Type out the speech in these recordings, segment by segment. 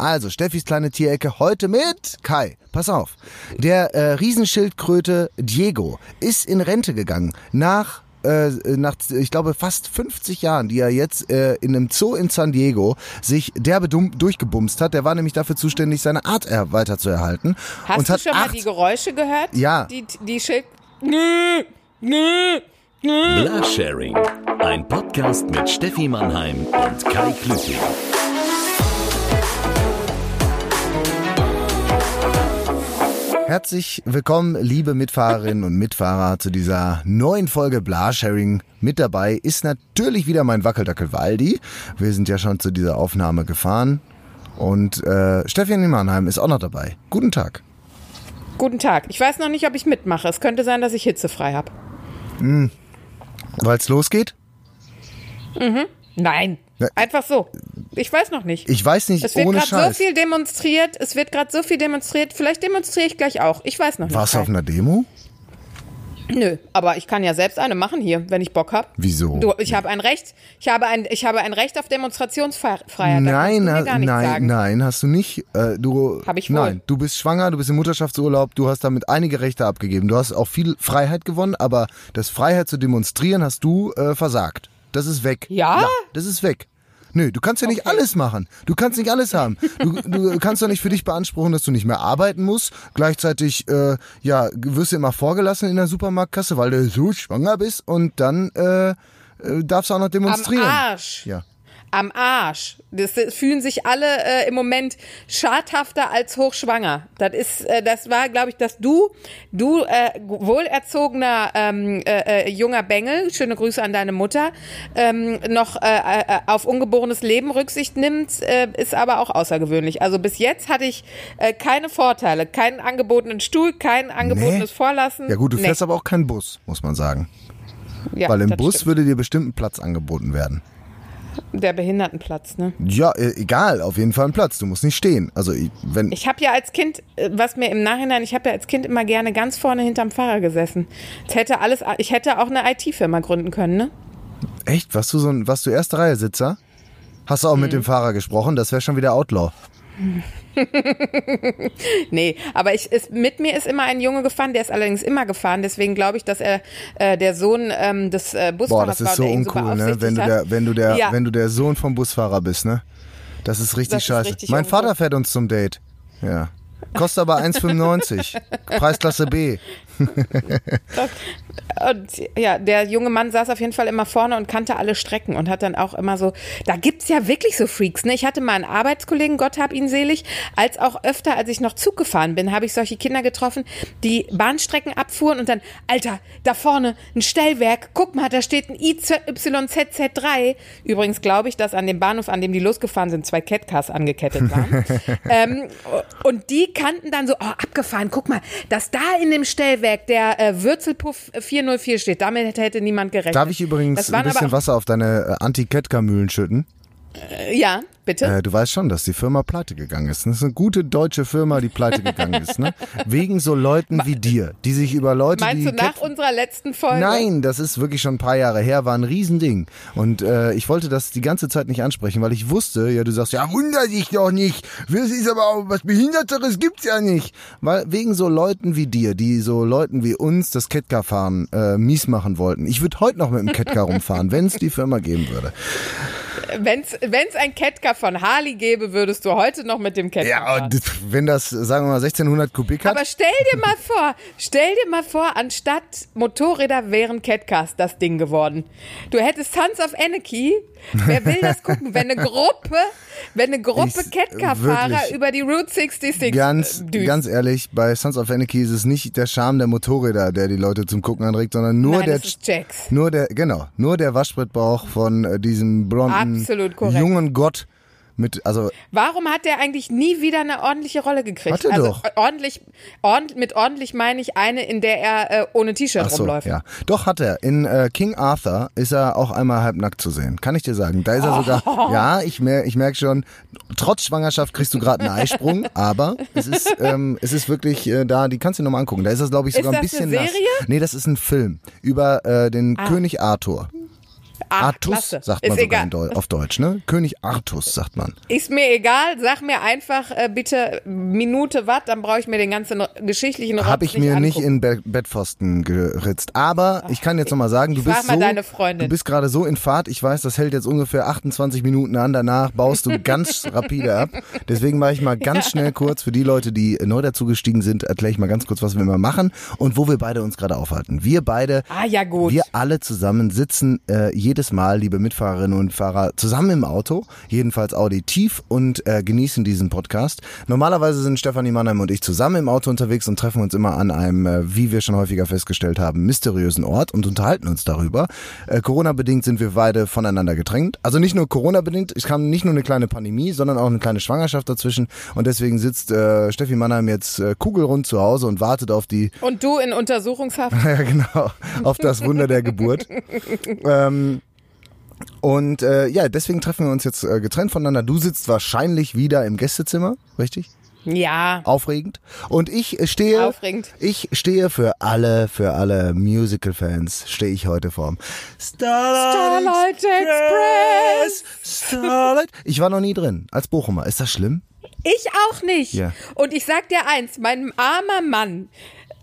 Also, Steffis kleine Tierecke heute mit Kai. Pass auf. Der äh, Riesenschildkröte Diego ist in Rente gegangen nach äh, nach, ich glaube, fast 50 Jahren, die er jetzt äh, in einem Zoo in San Diego sich derbe durchgebumst hat. Der war nämlich dafür zuständig, seine Art er weiter zu erhalten. Hast und du hat schon mal acht, die Geräusche gehört? Ja. Die, die Schild... Nö, nö, nö. Blasharing. Ein Podcast mit Steffi Mannheim und Kai Klüting. Herzlich willkommen, liebe Mitfahrerinnen und Mitfahrer, zu dieser neuen Folge Blasharing. Mit dabei ist natürlich wieder mein Wackeldackel Waldi. Wir sind ja schon zu dieser Aufnahme gefahren. Und äh, Stefan Mannheim ist auch noch dabei. Guten Tag. Guten Tag. Ich weiß noch nicht, ob ich mitmache. Es könnte sein, dass ich hitzefrei habe. Weil es losgeht? Nein. Ja. Einfach so. Ich weiß noch nicht. Ich weiß nicht, es wird ohne gerade so viel demonstriert. Es wird gerade so viel demonstriert. Vielleicht demonstriere ich gleich auch. Ich weiß noch nicht. Warst du auf einer Demo? Nö, aber ich kann ja selbst eine machen hier, wenn ich Bock habe. Wieso? Du, ich habe ein Recht. Ich habe ein, ich habe ein Recht auf Demonstrationsfreiheit. Nein, nichts nein, sagen. nein, hast du nicht. Äh, du, Hab ich wohl. Nein, du bist schwanger, du bist im Mutterschaftsurlaub, du hast damit einige Rechte abgegeben. Du hast auch viel Freiheit gewonnen, aber das Freiheit zu demonstrieren hast du äh, versagt. Das ist weg. Ja? das ist weg. Nö, du kannst ja nicht alles machen. Du kannst nicht alles haben. Du, du kannst doch nicht für dich beanspruchen, dass du nicht mehr arbeiten musst. Gleichzeitig, äh, ja, wirst du immer vorgelassen in der Supermarktkasse, weil du so schwanger bist und dann äh, äh, darfst du auch noch Am demonstrieren. Arsch. Ja. Am Arsch. Das fühlen sich alle äh, im Moment schadhafter als hochschwanger. Das ist, äh, das war, glaube ich, dass du, du äh, wohlerzogener ähm, äh, äh, junger Bengel, schöne Grüße an deine Mutter, ähm, noch äh, äh, auf ungeborenes Leben Rücksicht nimmt, äh, ist aber auch außergewöhnlich. Also bis jetzt hatte ich äh, keine Vorteile, keinen angebotenen Stuhl, kein angebotenes Vorlassen. Ja gut, du Nee. fährst aber auch keinen Bus, muss man sagen. Ja, Weil im Bus stimmt. würde dir bestimmt ein Platz angeboten werden. Der Behindertenplatz, ne? Ja, äh, egal, auf jeden Fall ein Platz. Du musst nicht stehen. Also ich- wenn Ich habe ja als Kind, äh, was mir im Nachhinein, ich habe ja als Kind immer gerne ganz vorne hinterm Fahrer gesessen. Es hätte alles, ich hätte auch eine IT-Firma gründen können, ne? echt, warst du so ein, warst du erste Reihe Sitzer? Hast du auch Mhm. mit dem Fahrer gesprochen? Das wäre schon wieder Outlaw. Nee, aber ich, ist, mit mir ist immer ein Junge gefahren, der ist allerdings immer gefahren, deswegen glaube ich, dass er äh, der Sohn ähm, des äh, Boah, Busfahrers das war ist so uncool, ne? Wenn du der, wenn du der, Ja. wenn du der Sohn vom Busfahrer bist, ne? Das ist richtig Das ist scheiße. richtig mein uncool. Vater fährt uns zum Date. Ja. Kostet aber 1,95. Preisklasse B. Und ja, der junge Mann saß auf jeden Fall immer vorne und kannte alle Strecken und hat dann auch immer so, da gibt's ja wirklich so Freaks, ne? Ich hatte mal einen Arbeitskollegen, Gott hab ihn selig, als auch öfter, als ich noch Zug gefahren bin, habe ich solche Kinder getroffen, die Bahnstrecken abfuhren und dann, Alter, da vorne ein Stellwerk, guck mal, da steht ein IYZZ3. Übrigens glaube ich, dass an dem Bahnhof, an dem die losgefahren sind, zwei Catcars angekettet waren. ähm, und die kannten dann so, oh, abgefahren, guck mal, dass da in dem Stellwerk der äh, Würzelpuff 404 steht. Damit hätte, niemand gerechnet. Darf ich übrigens ein bisschen aber, Wasser auf deine äh, Anti-Ketka-Mühlen schütten? äh, Ja, bitte. Äh, du weißt schon, dass die Firma pleite gegangen ist. Das ist eine gute deutsche Firma, die pleite gegangen ist. Ne? Wegen so Leuten wie dir, die sich über Leute, Meinst die du nach unserer letzten Folge? Nein, das ist wirklich schon ein paar Jahre her, war ein Riesending. Und äh, ich wollte das die ganze Zeit nicht ansprechen, weil ich wusste, ja, du sagst, ja, wunder dich doch nicht. Das ist aber auch was Behinderteres gibt's ja nicht. Weil wegen so Leuten wie dir, die so Leuten wie uns das Ketka-Fahren äh, mies machen wollten. Ich würde heute noch mit dem Ketka rumfahren, wenn es die Firma geben würde. Wenn's, wenn's ein Ketka von Harley gäbe, würdest du heute noch mit dem Ketka Ja, fahren. wenn das, sagen wir mal, 1600 Kubik hat. Aber stell dir mal vor, stell dir mal vor, anstatt Motorräder wären Catcars das Ding geworden. Du hättest Sons of Anarchy. Wer will das gucken? Wenn eine Gruppe, wenn eine Gruppe Catcar-Fahrer über die Route 66 Ganz, äh, düst. ganz ehrlich, bei Sons of Anarchy ist es nicht der Charme der Motorräder, der die Leute zum Gucken anregt, sondern nur Nein, der, nur der, genau, nur der Waschbrettbauch von äh, diesem blonden, jungen Gott mit, also, Warum hat der eigentlich nie wieder eine ordentliche Rolle gekriegt? Hat er also doch. äh, ordentlich, ordentlich, mit ordentlich meine ich eine, in der er äh, ohne T-Shirt so, rumläuft. ja. Doch hat er. In äh, King Arthur ist er auch einmal halbnackt zu sehen. Kann ich dir sagen. Da ist er sogar, ja, ich mer ich merk schon, trotz Schwangerschaft kriegst du gerade einen Eisprung, aber es ist, ähm, es ist wirklich äh, da, die kannst du dir nochmal angucken. Da ist das, glaube ich, Ist sogar ein das bisschen eine nass. Serie? Nee, das ist ein Film über äh, den König Arthur. Ach, Artus klasse. sagt man sogar Deu auf Deutsch, ne? König Artus sagt man. Ist mir egal, sag mir einfach äh, bitte Minute Watt, dann brauche ich mir den ganzen geschichtlichen Rotz Habe ich mir nicht angucken. in Be Bettpfosten geritzt. Aber ich kann jetzt nochmal sagen, du bist so, deine Freundin. du bist gerade so in Fahrt. Ich weiß, das hält jetzt ungefähr 28 Minuten an. Danach baust du ganz rapide ab. Deswegen mache ich mal ganz schnell kurz für die Leute, die neu dazugestiegen sind, erkläre ich mal ganz kurz, was wir immer machen und wo wir beide uns gerade aufhalten. Wir beide Ah, ja gut. Wir alle zusammen sitzen äh, jedes Mal, liebe Mitfahrerinnen und Fahrer, zusammen im Auto, jedenfalls auditiv und äh, genießen diesen Podcast. Normalerweise sind Stefanie Mannheim und ich zusammen im Auto unterwegs und treffen uns immer an einem, äh, wie wir schon häufiger festgestellt haben, mysteriösen Ort und unterhalten uns darüber. Äh, Corona-bedingt sind wir beide voneinander getrennt. Also nicht nur Corona-bedingt, es kam nicht nur eine kleine Pandemie, sondern auch eine kleine Schwangerschaft dazwischen und deswegen sitzt äh, Steffi Mannheim jetzt äh, kugelrund zu Hause und wartet auf die Und du in Untersuchungshaft? ja, genau. Auf das Wunder der Geburt. ähm, und äh, ja, deswegen treffen wir uns jetzt äh, getrennt voneinander. Du sitzt wahrscheinlich wieder im Gästezimmer, richtig? Ja. Aufregend. Und ich stehe, Aufregend. ich stehe für alle, für alle Musical-Fans, stehe ich heute vorm Starlight, Starlight Express. Starlight. Ich war noch nie drin, als Bochumer. Ist das schlimm? Ich auch nicht. Ja. Und ich sag dir eins, mein armer Mann,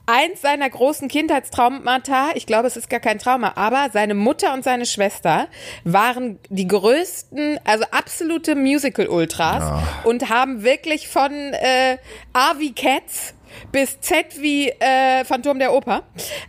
eins seiner großen Kindheitstraumata, ich glaube, es ist gar kein Trauma, aber seine Mutter und seine Schwester waren die größten, also absolute Musical-Ultras und haben wirklich von äh, A wie Cats bis Z wie äh, Phantom der Oper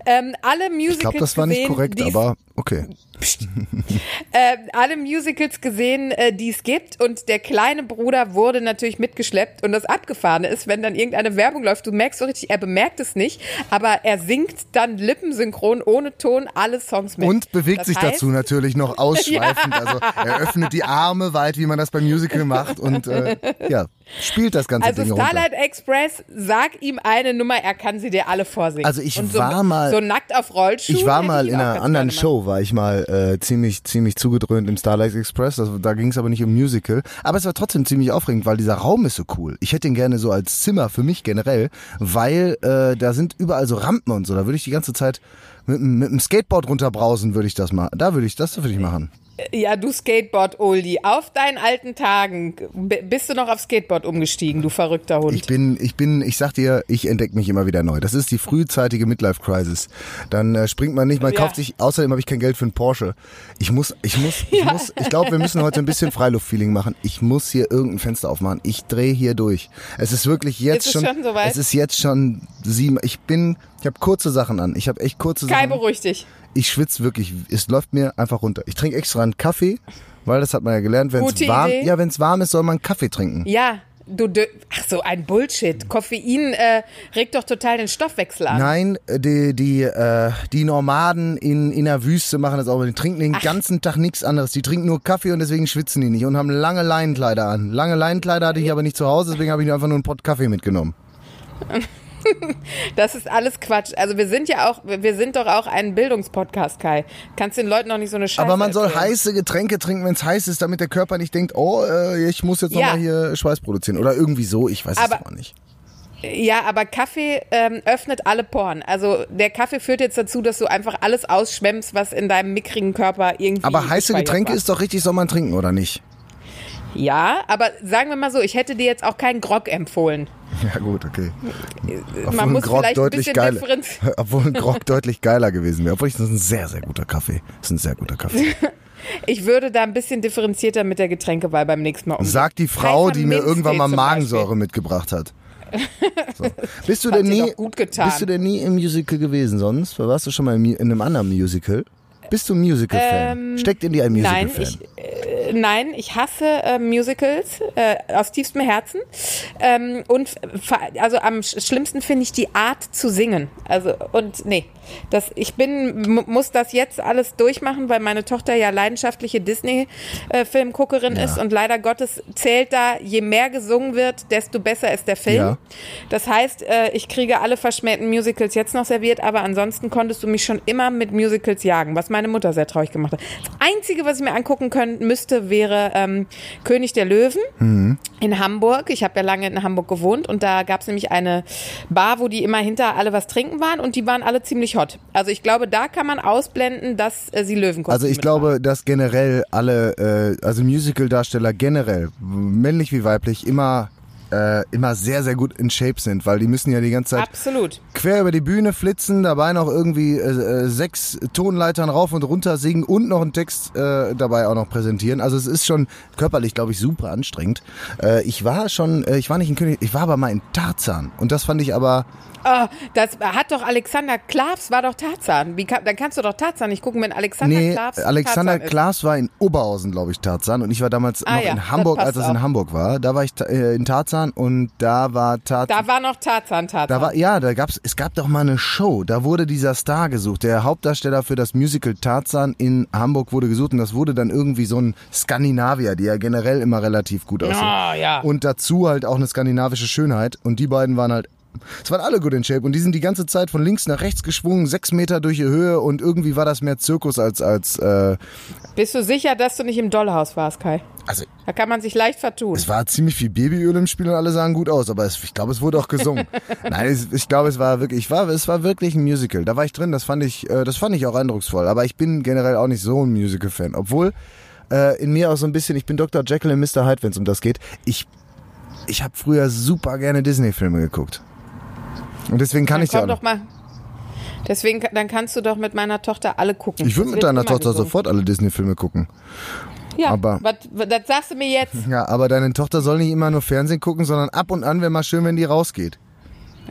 ähm, alle Musicals Ich glaube, das war nicht korrekt, aber okay. äh, alle Musicals gesehen, äh, die es gibt. Und der kleine Bruder wurde natürlich mitgeschleppt. Und das Abgefahrene ist, wenn dann irgendeine Werbung läuft, du merkst so richtig, er bemerkt es nicht, aber er singt dann lippensynchron ohne Ton alle Songs mit. Und bewegt Das sich heißt, dazu natürlich noch ausschweifend. Also er öffnet die Arme weit, wie man das beim Musical macht und äh, ja, spielt das ganze Also Ding Starlight runter. Express, sag ihm eine Nummer, er kann sie dir alle vorsingen. Also ich so, war mal- So nackt auf Rollschuhen. Ich war mal ihn in einer anderen Show, war ich mal äh, ziemlich ziemlich zugedröhnt im Starlight Express. Also, da ging es aber nicht um Musical. Aber es war trotzdem ziemlich aufregend, weil dieser Raum ist so cool. Ich hätte ihn gerne so als Zimmer für mich generell, weil äh, da sind überall so Rampen und so. Da würde ich die ganze Zeit mit, dem- mit dem Skateboard runterbrausen, würde ich das mal. Da würde ich das würde ich machen. Ja, du Skateboard-Oldie. Auf deinen alten Tagen bist du noch auf Skateboard umgestiegen, du verrückter Hund. Ich bin, ich bin, ich sag dir, ich entdecke mich immer wieder neu. Das ist die frühzeitige Midlife Crisis. Dann äh, springt man nicht, man Ja. kauft sich, außerdem habe ich kein Geld für einen Porsche. Ich muss, ich muss, ich muss, ich glaube, wir müssen heute ein bisschen Freiluftfeeling machen. Ich muss hier irgendein Fenster aufmachen. Ich drehe hier durch. Es ist wirklich jetzt Ist es schon, schon soweit? es ist jetzt schon sieben, ich bin, ich habe kurze Sachen an. Ich habe echt kurze Kai, Sachen. beruhig dich. Ich schwitze wirklich, es läuft mir einfach runter. Ich trinke extra einen Kaffee, weil das hat man ja gelernt, wenn es warm, Idee. ja, wenn es warm ist, soll man Kaffee trinken. Ja, du, ach so, ein Bullshit. Koffein äh, regt doch total den Stoffwechsel an. Nein, die, die, äh, die Nomaden in, in der Wüste machen das auch. Die trinken den ganzen Tag nichts anderes. Die trinken nur Kaffee und deswegen schwitzen die nicht und haben lange Leinenkleider an. Lange Leinenkleider hatte ich aber nicht zu Hause, deswegen habe ich einfach nur einen Pott Kaffee mitgenommen. Das ist alles Quatsch. Also wir sind ja auch, wir sind doch auch ein Bildungspodcast, Kai. Kannst den Leuten noch nicht so eine Scheiße Aber man soll erzählen. heiße Getränke trinken, wenn es heiß ist, damit der Körper nicht denkt, oh, äh, ich muss jetzt Ja. nochmal hier Schweiß produzieren. Oder irgendwie so, ich weiß es Aber- aber nicht. Ja, aber Kaffee ähm, öffnet alle Poren. Also der Kaffee führt jetzt dazu, dass du einfach alles ausschwemmst, was in deinem mickrigen Körper irgendwie. Aber heiße Getränke war. ist doch richtig, soll man trinken, oder nicht? Ja, aber sagen wir mal so, ich hätte dir jetzt auch keinen Grog empfohlen. Ja gut, okay. Obwohl Man ein muss Grog vielleicht ein deutlich bisschen geiler, obwohl ein Grog deutlich geiler gewesen wäre. Obwohl ich, das ist ein sehr, sehr guter Kaffee. Das ist ein sehr guter Kaffee. Ich würde da ein bisschen differenzierter mit der Getränkewahl beim nächsten Mal umgehen. Sagt die Frau, die mir irgendwann mal Magensäure mitgebracht hat. So. Bist du denn nie, bist du denn nie im Musical gewesen sonst? Warst du schon mal in einem anderen Musical? Bist du ein Musical-Fan? Steckt in dir ein Ähm, Musical-Fan? Nein, ich hasse äh, Musicals äh, aus tiefstem Herzen. Ähm, und also am sch- schlimmsten finde ich die Art zu singen. Also und nee, das ich bin mu- muss das jetzt alles durchmachen, weil meine Tochter ja leidenschaftliche Disney äh, Filmguckerin ist und leider Gottes zählt da je mehr gesungen wird, desto besser ist der Film. Ja. Das heißt, äh, ich kriege alle verschmähten Musicals jetzt noch serviert, aber ansonsten konntest du mich schon immer mit Musicals jagen, was meine Mutter sehr traurig gemacht hat. Das Einzige, was ich mir angucken können müsste, wäre ähm, König der Löwen Mhm. in Hamburg. Ich habe ja lange in Hamburg gewohnt und da gab es nämlich eine Bar, wo die immer hinter alle was trinken waren und die waren alle ziemlich hot. Also ich glaube, da kann man ausblenden, dass äh, sie Löwenkostüme Also ich glaube, dass generell alle, äh, also Musical-Darsteller generell, männlich wie weiblich, immer äh, immer sehr, sehr gut in Shape sind, weil die müssen ja die ganze Zeit Absolut. quer über die Bühne flitzen, dabei noch irgendwie äh, äh, sechs Tonleitern rauf und runter singen und noch einen Text äh, dabei auch noch präsentieren. Also es ist schon körperlich, glaube ich, super anstrengend. Äh, ich war schon, äh, ich war nicht in König, ich war aber mal in Tarzan und das fand ich aber, Oh, das hat doch Alexander Klavs, war doch Tarzan. Wie dann kannst du doch Tarzan nicht gucken, wenn Alexander nee, Klavs Alexander Tarzan ist. Klaas war in Oberhausen, glaube ich, Tarzan und ich war damals Ah noch ja, in das Hamburg, passt als das in. Hamburg war. Da war ich äh, in Tarzan und da war Tarzan. Da war noch Tarzan, Tarzan. Da war, ja, da gab's, es gab doch mal eine Show, da wurde dieser Star gesucht. Der Hauptdarsteller für das Musical Tarzan in Hamburg wurde gesucht und das wurde dann irgendwie so ein Skandinavier, die ja generell immer relativ gut aussehen. Ah, ja. Und dazu halt auch eine skandinavische Schönheit und die beiden waren halt es waren alle gut in Shape und die sind die ganze Zeit von links nach rechts geschwungen, sechs Meter durch die Höhe und irgendwie war das mehr Zirkus als als äh, Bist du sicher, dass du nicht im Dollhaus warst, Kai? also Da kann man sich leicht vertun. Es war ziemlich viel Babyöl im Spiel und alle sahen gut aus, aber es, ich glaube, es wurde auch gesungen. Nein, es, ich glaube, es war wirklich, ich war, es war wirklich ein Musical. Da war ich drin, das fand ich, äh, das fand ich auch eindrucksvoll. Aber ich bin generell auch nicht so ein Musical-Fan, obwohl äh, in mir auch so ein bisschen, ich bin Dr. Jekyll und Mr. Hyde, wenn es um das geht. Ich, ich habe früher super gerne Disney-Filme geguckt. Und deswegen kann Dann ich ja doch mal. Deswegen, dann kannst du doch mit meiner Tochter alle gucken. Ich würde mit deiner Tochter gesungen. sofort alle Disney-Filme gucken. Ja, aber- was, das sagst du mir jetzt. Ja, aber deine Tochter soll nicht immer nur Fernsehen gucken, sondern ab und an wäre mal schön, wenn die rausgeht.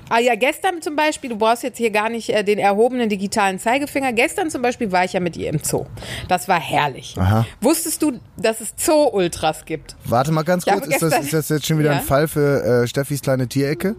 Ah ja, gestern zum Beispiel, du brauchst jetzt hier gar nicht äh, den erhobenen digitalen Zeigefinger. Gestern zum Beispiel war ich ja mit ihr im Zoo. Das war herrlich. Aha. Wusstest du, dass es Zoo-Ultras gibt? Warte mal ganz kurz, ist das, ist das jetzt schon wieder Ja. ein Fall für äh, Steffis kleine Tierecke?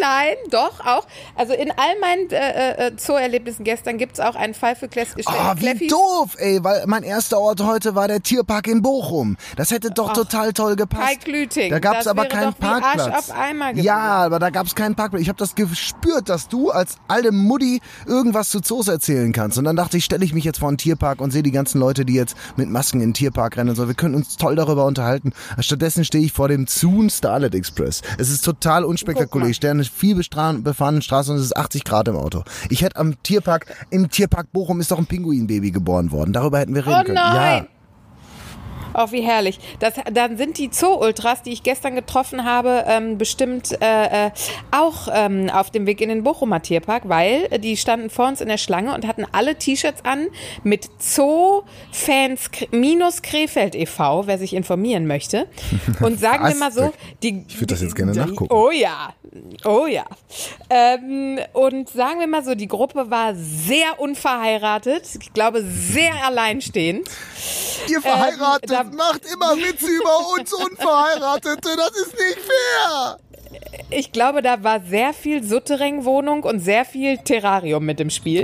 Nein, doch, auch. Also in all meinen äh, äh, Zoo-Erlebnissen gestern gibt es auch einen Fall für Klef Ah, wie Kleffis. doof, ey, weil mein erster Ort heute war der Tierpark in Bochum. Das hätte doch total toll gepasst. Kai Klüting, Da gab's das aber keinen wie Parkplatz. ja, aber da gab's keinen Parkplatz. Ich habe das gespürt, dass du als alte Mutti irgendwas zu Zoos erzählen kannst. Und dann dachte ich, stelle ich mich jetzt vor einen Tierpark und sehe die ganzen Leute, die jetzt mit Masken in den Tierpark rennen und so. Wir können uns toll darüber unterhalten. Stattdessen stehe ich vor dem Zoon Starlet Express. Es ist total unspektakulär. Ich stehe an einer viel befahrenen Straße und es ist 80 Grad im Auto. Ich hätte am Tierpark, im Tierpark Bochum ist doch ein Pinguinbaby geboren worden. Darüber hätten wir reden Oh können. nein! Ja. Oh, wie herrlich. Das, dann sind die Zoo-Ultras, die ich gestern getroffen habe, ähm, bestimmt äh, äh, auch ähm, auf dem Weg in den Bochumer Tierpark, weil die standen vor uns in der Schlange und hatten alle T-Shirts an mit Zoo-Fans minus Krefeld e.V., wer sich informieren möchte. Und sagen wir mal so, die, Ich würde das jetzt gerne die, nachgucken. Oh ja, oh ja. Ähm, und sagen wir mal so, die Gruppe war sehr unverheiratet, ich glaube sehr alleinstehend. Ihr verheiratet Ähm, da- macht immer Witze über uns Unverheiratete. Das ist nicht fair. Ich glaube, da war sehr viel Suttereng-Wohnung und sehr viel Terrarium mit im Spiel.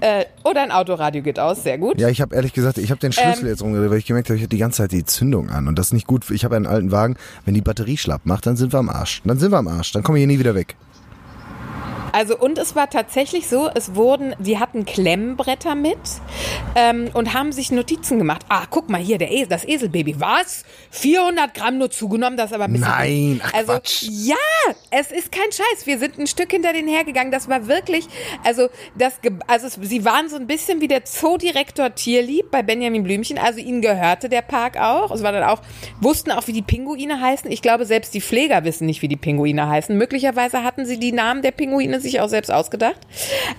Äh, oder ein Autoradio geht aus, sehr gut. Ah. Ja, ich habe ehrlich gesagt, ich habe den Schlüssel Ähm. jetzt rumgedreht, weil ich gemerkt habe, ich habe die ganze Zeit die Zündung an und das ist nicht gut. Ich habe einen alten Wagen. Wenn die Batterie schlapp macht, dann sind wir am Arsch. Dann sind wir am Arsch. Dann kommen wir hier nie wieder weg. Also und es war tatsächlich so, es wurden, die hatten Klemmbretter mit ähm, und haben sich Notizen gemacht. Ah, guck mal hier, der Esel, das Eselbaby. Was? 400 Gramm nur zugenommen, das ist aber ein bisschen... Nein, ach also, Quatsch. Ja, es ist kein Scheiß. Wir sind ein Stück hinter denen hergegangen. Das war wirklich, also das, also es, sie waren so ein bisschen wie der Zoodirektor Tierlieb bei Benjamin Blümchen. Also ihnen gehörte der Park auch. Es war dann auch, wussten auch, wie die Pinguine heißen. Ich glaube, selbst die Pfleger wissen nicht, wie die Pinguine heißen. Möglicherweise hatten sie die Namen der Pinguine sich auch selbst ausgedacht.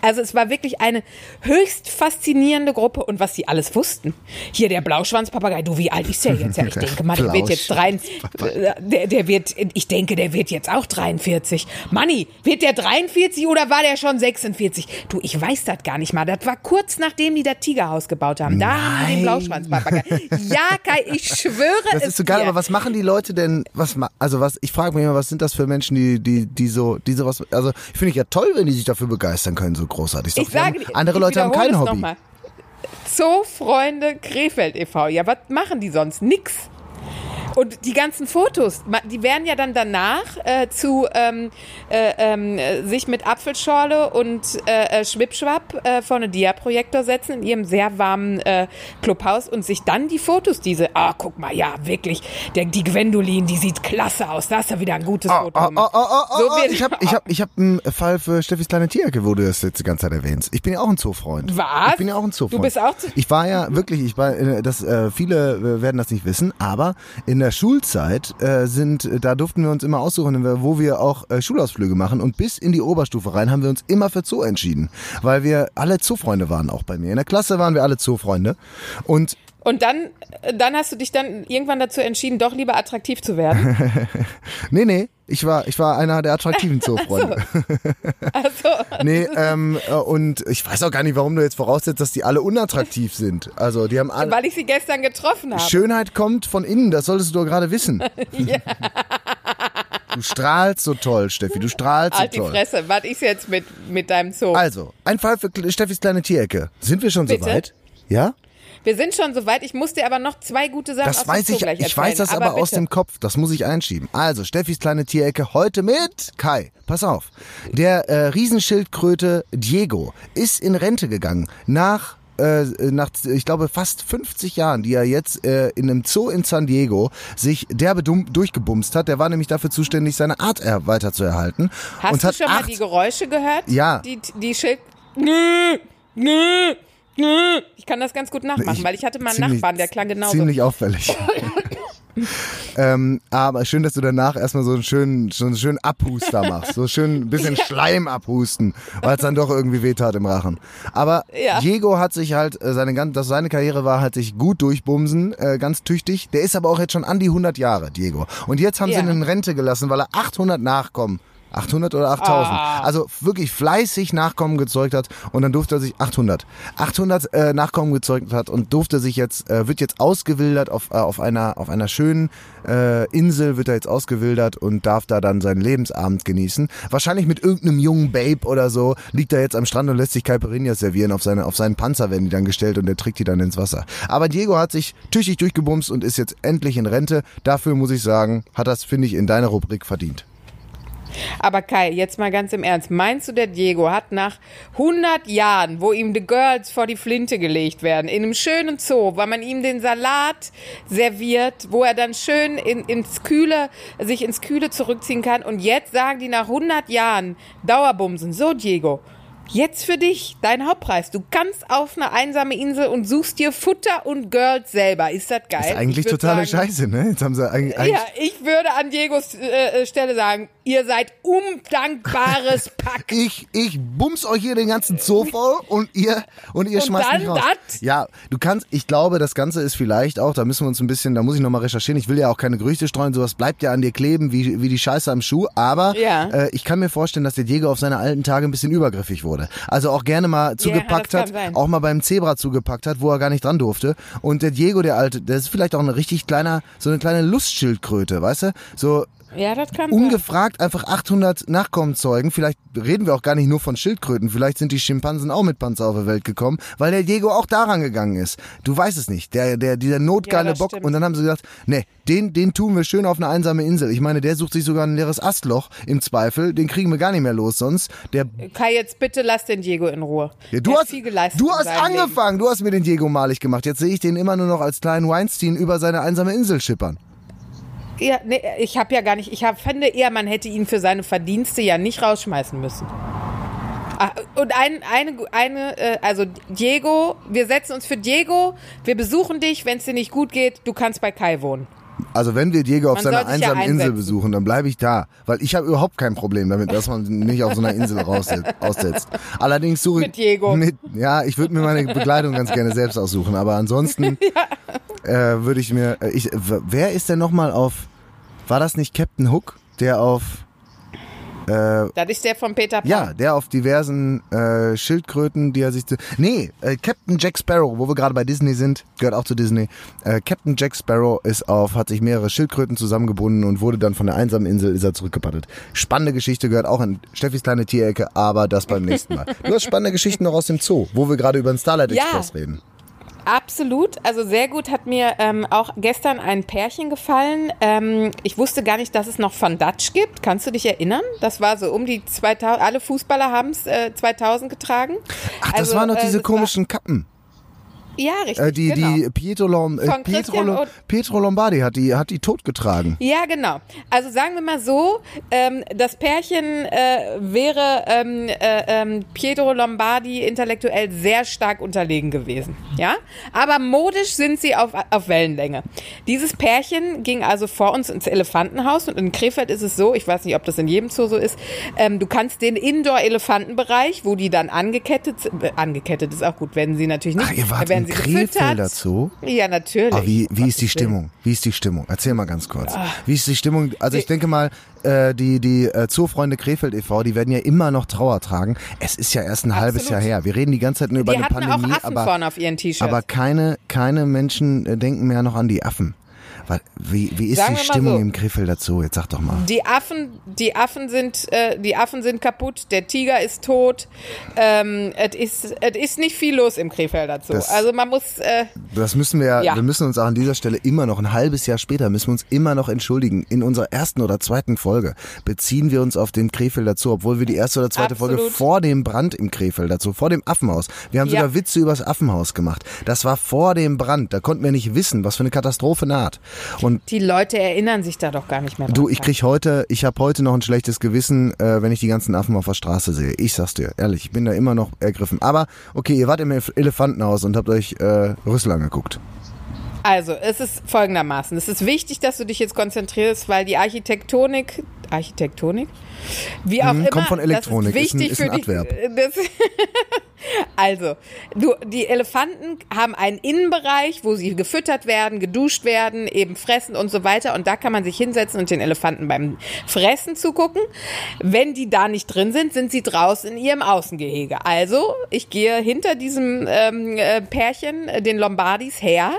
Also es war wirklich eine höchst faszinierende Gruppe und was sie alles wussten. Hier der Blauschwanzpapagei. Du, wie alt ist der jetzt? Ja, ich denke mal, der wird jetzt drei, der, der wird, ich denke, der wird jetzt auch 43. Manni, wird der 43 oder war der schon 46? Du, ich weiß das gar nicht mal. Das war kurz nachdem die das Tigerhaus gebaut haben. Da haben die den Nein. Blauschwanzpapagei. Ja, Kai, ich schwöre Das es ist so geil, aber was machen die Leute denn? Was also was? Ich frage mich immer, was sind das für Menschen, die die die so die sowas? Also ich finde ich ja toll, wenn die sich dafür begeistern können, so großartig. Ist Ich doch- sage, haben- andere ich Leute haben kein Hobby. noch mal. Zoofreunde Krefeld e.V. Ja, was machen die sonst? Nix. Und die ganzen Fotos, die werden ja dann danach äh, zu ähm, äh, äh, sich mit Apfelschorle und äh, äh, Schwipschwapp äh, vor eine Dia-Projektor setzen in ihrem sehr warmen äh, Clubhaus und sich dann die Fotos, diese, ah, guck mal, ja, wirklich, der, die Gwendolin, die sieht klasse aus, da ist ja wieder ein gutes Foto. Oh, oh, oh, oh, oh, So oh, ich habe ich hab, ich hab einen Fall für Steffis kleine Tierecke, wo du das jetzt die ganze Zeit erwähnst. Ich bin ja auch ein Zoofreund. Was? Ich bin ja auch ein Zoofreund. Du bist auch Ich war ja wirklich, ich war, äh, das, äh, viele äh, werden das nicht wissen, aber in der Schulzeit äh, sind, äh, da durften wir uns immer aussuchen, wo wir auch äh, Schulausflüge machen. Und bis in die Oberstufe rein haben wir uns immer für Zoo entschieden, weil wir alle Zoofreunde waren auch bei mir. In der Klasse waren wir alle Zoofreunde. Und Und dann, dann hast du dich dann irgendwann dazu entschieden, doch lieber attraktiv zu werden. nee, nee, ich war, ich war einer der attraktiven Zoofreunde. Also, Nee, ähm, äh, und ich weiß auch gar nicht, warum du jetzt voraussetzt, dass die alle unattraktiv sind. Also die haben alle. weil ich sie gestern getroffen habe. Schönheit kommt von innen, das solltest du doch gerade wissen. Du strahlst so toll, Steffi, du strahlst so Halt die toll. Fresse, was ist jetzt mit, mit deinem Zoo? Also, ein Fall für Steffis kleine Tierecke. Sind wir schon Bitte? soweit? Ja? Wir sind schon soweit. Ich muss dir aber noch zwei gute Sachen Das aus weiß ich, ich weiß das erzählen. aber, aus dem Kopf, das muss ich einschieben. Also, Steffis kleine Tierecke heute mit Kai. Pass auf. Der äh, Riesenschildkröte Diego ist in Rente gegangen nach äh, nach, ich glaube, fast 50 Jahren, die er jetzt äh, in einem Zoo in San Diego sich derbe durchgebumst hat. Der war nämlich dafür zuständig, seine Art er weiter zu erhalten. Hast und du hat schon mal die Geräusche gehört? Ja. Die, die Schild... Nö, nö. Ich kann das ganz gut nachmachen, Ich- weil ich hatte mal einen ziemlich- Nachbarn, der klang genauso. Ziemlich auffällig. ähm, aber schön, dass du danach erstmal so einen schönen, so einen schönen Abhuster machst. So schön ein bisschen Schleim abhusten, weil es dann doch irgendwie wehtat im Rachen. Aber Ja. Diego hat sich halt, äh, seine, gan- das, seine Karriere war halt sich gut durchbumsen, äh, ganz tüchtig. Der ist aber auch jetzt schon an die 100 Jahre, Diego. Und jetzt haben sie Ja. ihn in Rente gelassen, weil er 800 Nachkommen 800 oder 8000. Ah. Also wirklich fleißig Nachkommen gezeugt hat und dann durfte er sich 800. 800 äh, Nachkommen gezeugt hat und durfte sich jetzt äh, wird jetzt ausgewildert auf äh, auf einer auf einer schönen äh, Insel wird er jetzt ausgewildert und darf da dann seinen Lebensabend genießen. Wahrscheinlich mit irgendeinem jungen Babe oder so liegt er jetzt am Strand und lässt sich Caipirinhas servieren auf seine auf seinen Panzer werden die dann gestellt und der trägt die dann ins Wasser. Aber Diego hat sich tüchtig durchgebumst und ist jetzt endlich in Rente. Dafür muss ich sagen, hat das finde ich in deiner Rubrik verdient. Aber Kai, jetzt mal ganz im Ernst. Meinst du, der Diego hat nach 100 Jahren, wo ihm die Girls vor die Flinte gelegt werden, in einem schönen Zoo, weil man ihm den Salat serviert, wo er dann schön in, ins Kühle, sich ins Kühle zurückziehen kann und jetzt sagen die nach 100 Jahren Dauerbumsen, so Diego, Jetzt für dich, dein Hauptpreis. Du kannst auf eine einsame Insel und suchst dir Futter und Girls selber. Ist das geil? Ist eigentlich totale sagen, Scheiße, ne? Jetzt haben sie eigentlich, eigentlich Ja, ich würde an Diegos äh, Stelle sagen, ihr seid undankbares Pack. ich, ich bums euch hier den ganzen Zoo voll und ihr, und ihr Und schmeißt dann mich raus. dat? Ja, du kannst, ich glaube, das Ganze ist vielleicht auch, da müssen wir uns ein bisschen, da muss ich nochmal recherchieren, ich will ja auch keine Gerüchte streuen, sowas bleibt ja an dir kleben, wie, wie die Scheiße am Schuh, aber Ja. äh, ich kann mir vorstellen, dass der Diego auf seine alten Tage ein bisschen übergriffig wurde. Also auch gerne mal zugepackt das hat, auch mal beim Zebra zugepackt hat, wo er gar nicht dran durfte. Und der Diego, der Alte, der ist vielleicht auch ein richtig kleiner, so eine kleine Lustschildkröte, weißt du? So, Ja, das kann sein. ungefragt einfach 800 Nachkommen zeugen. Vielleicht reden wir auch gar nicht nur von Schildkröten. Vielleicht sind die Schimpansen auch mit Panzer auf die Welt gekommen, weil der Diego auch daran gegangen ist. Du weißt es nicht. Der, der, dieser notgeile Ja, Bock. stimmt. Und dann haben sie gesagt, nee, den, den tun wir schön auf eine einsame Insel. Ich meine, der sucht sich sogar ein leeres Astloch im Zweifel. Den kriegen wir gar nicht mehr los sonst. Der, Kai, jetzt bitte lass den Diego in Ruhe. ja, du Der hast, du hast angefangen. Du hast mir den Diego malig gemacht. Jetzt sehe ich den immer nur noch als kleinen Weinstein über seine einsame Insel schippern. Ja, nee, ich habe ja gar nicht, ich hab, fände eher, man hätte ihn für seine Verdienste ja nicht rausschmeißen müssen. Ah, Und ein, eine, eine, äh, also Diego, wir setzen uns für Diego, wir besuchen dich, wenn es dir nicht gut geht, du kannst bei Kai wohnen. Also wenn wir Diego auf Man seiner ja einsamen Insel besuchen, dann bleibe ich da. Weil ich habe überhaupt kein Problem damit, dass man nicht auf so einer Insel aussetzt. Allerdings suche ich... Mit Diego. Mit, ja, ich würde mir meine Bekleidung ganz gerne selbst aussuchen. Aber ansonsten äh, würde ich mir... äh, Ich, wer ist denn nochmal auf... War das nicht Captain Hook, der auf... Das ist der von Peter Pan. Ja, der auf diversen äh, Schildkröten, die er sich... Nee, äh, Captain Jack Sparrow, wo wir gerade bei Disney sind, gehört auch zu Disney. Äh, Captain Jack Sparrow ist auf, hat sich mehrere Schildkröten zusammengebunden und wurde dann von der einsamen Insel, ist er zurückgepaddelt. Spannende Geschichte, gehört auch in Steffis kleine Tierecke, aber das beim nächsten Mal. Du hast spannende Geschichten noch aus dem Zoo, wo wir gerade über den Starlight Ja. Express reden. Absolut, also sehr gut hat mir ähm, auch gestern ein Pärchen gefallen. Ähm, ich wusste gar nicht, dass es noch Von Dutch gibt. Kannst du dich erinnern? Das war so um die 2000, alle Fußballer haben es äh, 2000 getragen. Ach, das Also, waren doch äh, diese das komischen Kappen. Ja, richtig. Äh, die, genau. die Pietro, Lom, äh, Pietro, Pietro Lombardi hat die, hat die totgetragen. Ja, genau. Also sagen wir mal so, ähm, das Pärchen äh, wäre ähm, äh, ähm, Pietro Lombardi intellektuell sehr stark unterlegen gewesen. Ja, aber modisch sind sie auf, auf Wellenlänge. Dieses Pärchen ging also vor uns ins Elefantenhaus und in Krefeld ist es so, ich weiß nicht, ob das in jedem Zoo so ist, ähm, du kannst den Indoor-Elefantenbereich, wo die dann angekettet sind, äh, angekettet ist auch gut, werden sie natürlich nicht, Ach, ihr wart in sie Krefelder gefüttert. Zoo? Ja, natürlich. Aber wie, wie ist die. Stimmung? Wie ist die Stimmung? Erzähl mal ganz kurz. Ah. Wie ist die Stimmung? Also ich denke mal, äh, die, die äh, Zoofreunde Krefeld e.V., die werden ja immer noch Trauer tragen. Es ist ja erst ein halbes Absolut. Jahr her. Wir reden die ganze Zeit nur über Die eine Pandemie, auch Affen aber, vorne auf ihren aber keine, keine Menschen äh, denken mehr noch an die Affen. Wie, wie ist Sagen die Stimmung so. im Krefelder Zoo? Jetzt sag doch mal. Die Affen, die Affen sind, äh, die Affen sind kaputt. Der Tiger ist tot. Ähm, es ist, es ist nicht viel los im Krefelder Zoo. Das- also man muss, äh, Das müssen wir, ja. Wir müssen uns auch an dieser Stelle immer noch, ein halbes Jahr später, müssen wir uns immer noch entschuldigen. In unserer ersten oder zweiten Folge beziehen wir uns auf den Krefelder Zoo, obwohl wir die erste oder zweite Folge Absolut. vor dem Brand im Krefelder Zoo, vor dem Affenhaus. Wir haben Ja. sogar Witze übers Affenhaus gemacht. Das war vor dem Brand. Da konnten wir nicht wissen, was für eine Katastrophe naht. Und die Leute erinnern sich da doch gar nicht mehr dran. Du, ich krieg heute, ich habe heute noch ein schlechtes Gewissen, äh, wenn ich die ganzen Affen auf der Straße sehe. Ich sag's dir, ehrlich, ich bin da immer noch ergriffen. Aber okay, ihr wart im Elef- Elefantenhaus und habt euch äh, Rüssel angeguckt. Also, es ist folgendermaßen. Es ist wichtig, dass du dich jetzt konzentrierst, weil die Architektonik, Architektonik? Wie auch Mhm, immer. kommt von Elektronik, Das ist ein- ist wichtig ist ein für die, Adverb. Das, also, du, die Elefanten haben einen Innenbereich, wo sie gefüttert werden, geduscht werden, eben fressen und so weiter. Und da kann man sich hinsetzen und den Elefanten beim Fressen zugucken. Wenn die da nicht drin sind, sind sie draußen in ihrem Außengehege. Also, ich gehe hinter diesem ähm, äh, Pärchen, äh, den Lombardis, her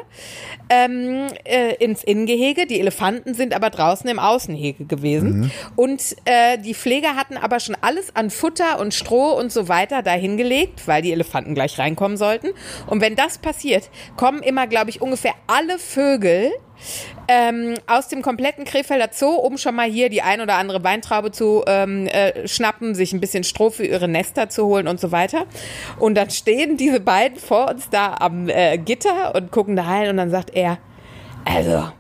ähm, äh, ins Innengehege. Die Elefanten sind aber draußen im Außengehege gewesen. Und äh, die Pfleger hatten aber schon alles an Futter und Stroh und so weiter dahingelegt, weil die Elefanten gleich reinkommen sollten. Und wenn das passiert, kommen immer, glaube ich, ungefähr alle Vögel ähm, aus dem kompletten Krefelder Zoo, um schon mal hier die ein oder andere Weintraube zu ähm, äh, schnappen, sich ein bisschen Stroh für ihre Nester zu holen und so weiter. Und dann stehen diese beiden vor uns da am äh, Gitter und gucken da rein und dann sagt er, also,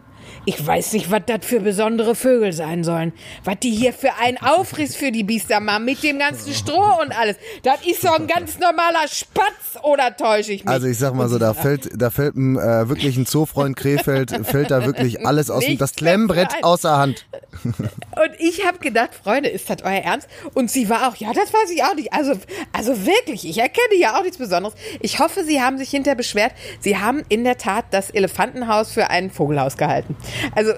ich weiß nicht, was das für besondere Vögel sein sollen. Was die hier für einen Aufriss für die Biester machen, mit dem ganzen Stroh und alles. Das ist so ein ganz normaler Spatz, oder täusche ich mich? Also ich sag mal so, da fällt, da fällt ein, äh, wirklich ein Zoofreund Krefeld, fällt da wirklich alles aus dem, das Klemmbrett außer Hand. Und ich habe gedacht, Freunde, ist das euer Ernst? Und sie war auch, ja, das weiß ich auch nicht. Also, also wirklich, ich erkenne ja auch nichts Besonderes. Ich hoffe, sie haben sich hinterher beschwert. Sie haben in der Tat das Elefantenhaus für ein Vogelhaus gehalten. Also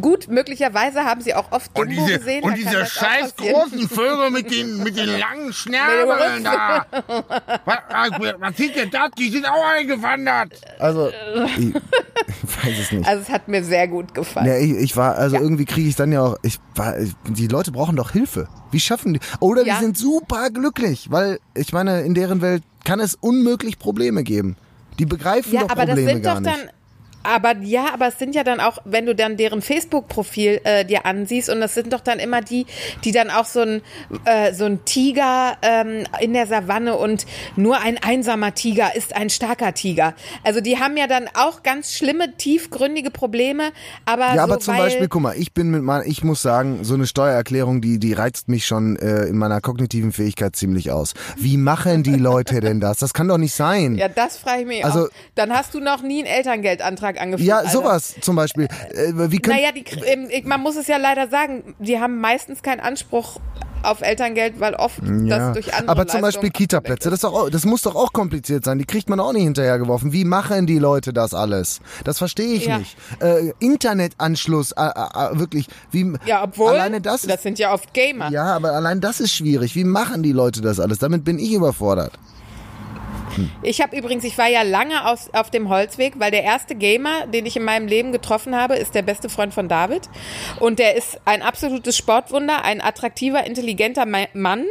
gut, möglicherweise haben sie auch oft Und Dumbo diese, gesehen. und diese scheiß großen Vögel mit den, mit den langen Schnäbeln da. Was, was sind denn das? Die sind auch eingewandert. Also, ich, ich weiß es nicht. Also es hat mir sehr gut gefallen. Ja, ich, ich war, also irgendwie kriege ich dann ja auch, ich war, ich- die Leute brauchen doch Hilfe. Wie schaffen die? Oder Ja. die sind super glücklich, weil ich meine, in deren Welt kann es unmöglich Probleme geben. Die begreifen Ja, doch aber das Probleme sind gar doch nicht. dann. Aber ja, aber es sind ja dann auch, wenn du dann deren Facebook-Profil äh, dir ansiehst, und das sind doch dann immer die, die dann auch so ein, äh, so ein Tiger ähm, in der Savanne und nur ein einsamer Tiger ist ein starker Tiger. Also die haben ja dann auch ganz schlimme, tiefgründige Probleme, aber Ja, aber so, zum weil, Beispiel, guck mal, ich bin mit mein, ich muss sagen, so eine Steuererklärung, die, die reizt mich schon äh, in meiner kognitiven Fähigkeit ziemlich aus. Wie machen die Leute denn das? Das kann doch nicht sein. Ja, das frage ich mich Also- auch. Dann hast du noch nie einen Elterngeldantrag angefangen. Ja, sowas zum Beispiel. Äh, wie Naja, die, ich- man muss es ja leider sagen, die haben meistens keinen Anspruch auf Elterngeld, weil oft das durch andere aber zum Beispiel Leistungen Kita-Plätze, das, auch- das muss doch auch kompliziert sein. Die kriegt man auch nicht hinterhergeworfen. Wie machen die Leute das alles? Das verstehe ich Ja. nicht. Äh, Internetanschluss, äh, äh, wirklich. Wie, Ja, obwohl, alleine das, das sind ja oft Gamer. ja, aber allein das ist schwierig. Wie machen die Leute das alles? Damit bin ich überfordert. Ich habe übrigens, ich war ja lange aus, auf dem Holzweg, weil der erste Gamer, den ich in meinem Leben getroffen habe, ist der beste Freund von David. Und der ist ein absolutes Sportwunder, ein attraktiver, intelligenter Ma- Mann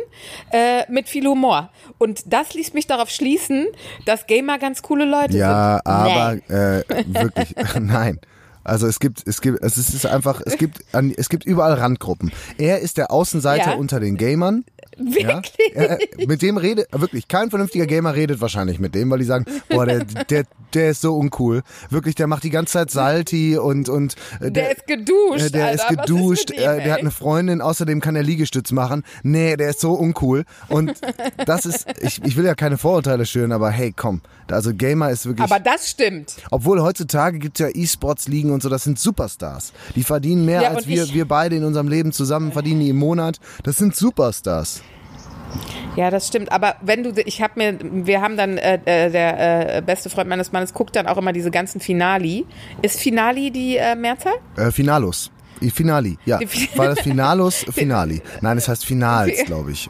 äh, mit viel Humor. Und das ließ mich darauf schließen, dass Gamer ganz coole Leute Ja, sind. aber Nee. äh, wirklich, nein. Also es gibt, es gibt, es ist einfach, es gibt, es gibt überall Randgruppen. Er ist der Außenseiter Ja. unter den Gamern. Ja? Wirklich? Er, mit dem redet, wirklich, kein vernünftiger Gamer redet wahrscheinlich mit dem, weil die sagen, boah, der, der, der ist so uncool. Wirklich, der macht die ganze Zeit Salty und, und äh, Der ist geduscht, äh, der Alter. ist ist geduscht, mit ihm, äh, der hat eine Freundin, außerdem kann er Liegestütz machen. Nee, der ist so uncool. Und das ist, ich, ich will ja keine Vorurteile schüren, aber hey, komm. Also Gamer ist wirklich. Aber das stimmt. Obwohl heutzutage gibt es ja E-Sports-Ligen und so, das sind Superstars. Die verdienen mehr Ja, als wir, wir beide in unserem Leben zusammen verdienen die im Monat. Das sind Superstars. Ja, das stimmt. Aber wenn du, ich habe mir, wir haben dann, äh, äh, der äh, beste Freund meines Mannes guckt dann auch immer diese ganzen Finali. Ist Finali die äh, Mehrzahl? Äh, Finalos. I- Finali, ja. Die Fi- War das Finalos? Finali. Nein, es heißt Finals, glaube ich.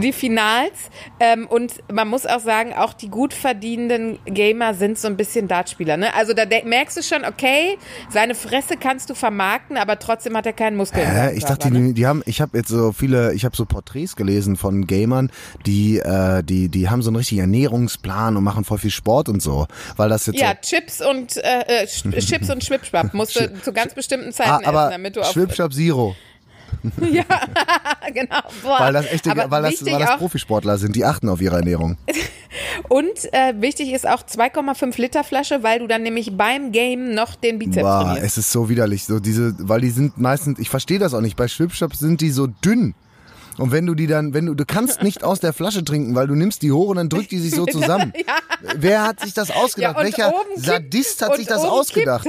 Die Finals. Ähm, und man muss auch sagen, auch die gut verdienenden Gamer sind so ein bisschen Dartspieler. Ne? Also da merkst du schon, okay, seine Fresse kannst du vermarkten, aber trotzdem hat er keinen Muskel. Hä? Ich dachte, ne? die, die haben, ich habe jetzt so viele, ich habe so Porträts gelesen von Gamern, die, äh, die, die haben so einen richtigen Ernährungsplan und machen voll viel Sport und so, weil das jetzt Ja, so, Chips und äh, äh, Chips und Schwipschwapp musst du zu ganz bestimmten Zeiten ah, essen, aber damit du auf Schwipschwap Zero, ja, genau. Boah. weil das echte, Aber weil das, weil das Profisportler sind, die achten auf ihre Ernährung. Und äh, wichtig ist auch 2,5 Liter Flasche, weil du dann nämlich beim Game noch den Bizeps Boah, trainierst. es ist so widerlich, so diese, weil die sind meistens, ich verstehe das auch nicht, bei Schwipschwap sind die so dünn. Und wenn du die dann, wenn du, du kannst nicht aus der Flasche trinken, weil du nimmst die hoch und dann drückt die sich so zusammen. Wer hat sich das ausgedacht? Ja, Welcher Sadist hat sich das ausgedacht?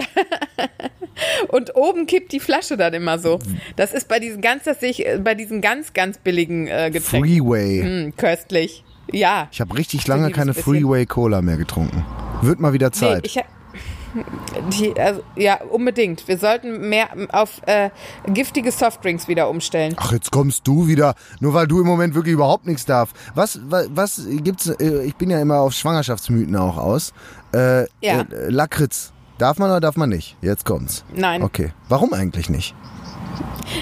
Und oben kippt die Flasche dann immer so. Das ist bei diesen ganz, das sehe ich, äh, bei diesen ganz, ganz billigen äh, Getränken. Freeway. Hm, köstlich. Ja. Ich habe richtig lange keine. Freeway Cola mehr getrunken. Wird mal wieder Nee, Zeit. ich hab, die, also, ja, unbedingt. Wir sollten mehr auf äh, giftige Softdrinks wieder umstellen. Ach, jetzt kommst du wieder, nur weil du im Moment wirklich überhaupt nichts darf. Was, was, was gibt's, äh, ich bin ja immer auf Schwangerschaftsmythen auch aus. Äh, Ja. äh, Lakritz. Darf man oder darf man nicht? Jetzt kommt's. Nein. Okay. Warum eigentlich nicht?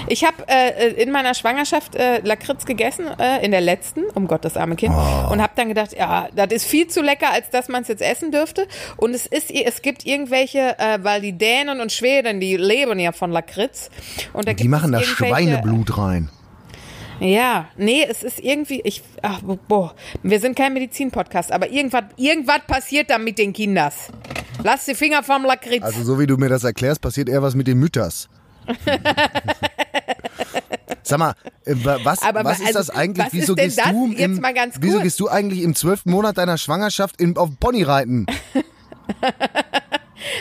Ich habe äh, in meiner Schwangerschaft äh, Lakritz gegessen, äh, in der letzten, um Gott, das arme Kind, Oh. und habe dann gedacht, ja, das ist viel zu lecker, als dass man es jetzt essen dürfte. Und es ist, es gibt irgendwelche, äh, weil die Dänen und Schweden, die leben ja von Lakritz. Und da Die machen da Schweineblut rein. Ja, nee, es ist irgendwie, ich, ach, boah, wir sind kein Medizin-Podcast, aber irgendwas, irgendwas passiert da mit den Kinders. Lass die Finger vom Lakritz. Also so wie du mir das erklärst, passiert eher was mit den Mütters. Sag mal, äh, wa- was, Aber was wa- ist das also, eigentlich? was Wieso gehst das? du im, wieso gehst du eigentlich im zwölften Monat deiner Schwangerschaft in, auf Pony reiten?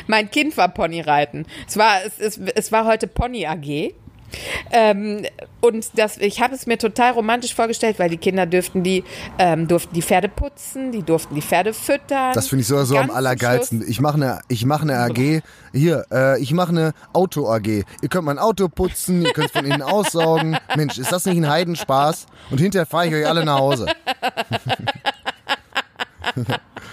Mein Kind war Ponyreiten. Es war, es, es, es war heute Pony AG. Ähm, und das, ich habe es mir total romantisch vorgestellt, weil die Kinder dürften die, ähm, durften die Pferde putzen, die durften die Pferde füttern. Das finde ich sowieso am Ganz allergeilsten. Schluss- Ich mache eine, ich mache eine AG. Hier, äh, ich mache eine Auto AG. Ihr könnt mein Auto putzen, ihr könnt von innen aussaugen. Mensch, ist das nicht ein Heidenspaß? Und hinterher fahre ich euch alle nach Hause.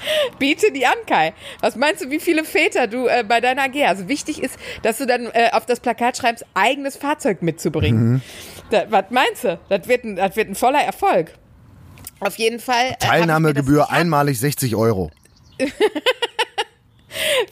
Biete die an, Kai. Was meinst du, wie viele Väter du äh, bei deiner AG? Also wichtig ist, dass du dann äh, auf das Plakat schreibst, eigenes Fahrzeug mitzubringen. Mhm. Da, was meinst du? Das wird, ein, das wird ein voller Erfolg. Auf jeden Fall. äh, Teilnahmegebühr einmalig 60 Euro.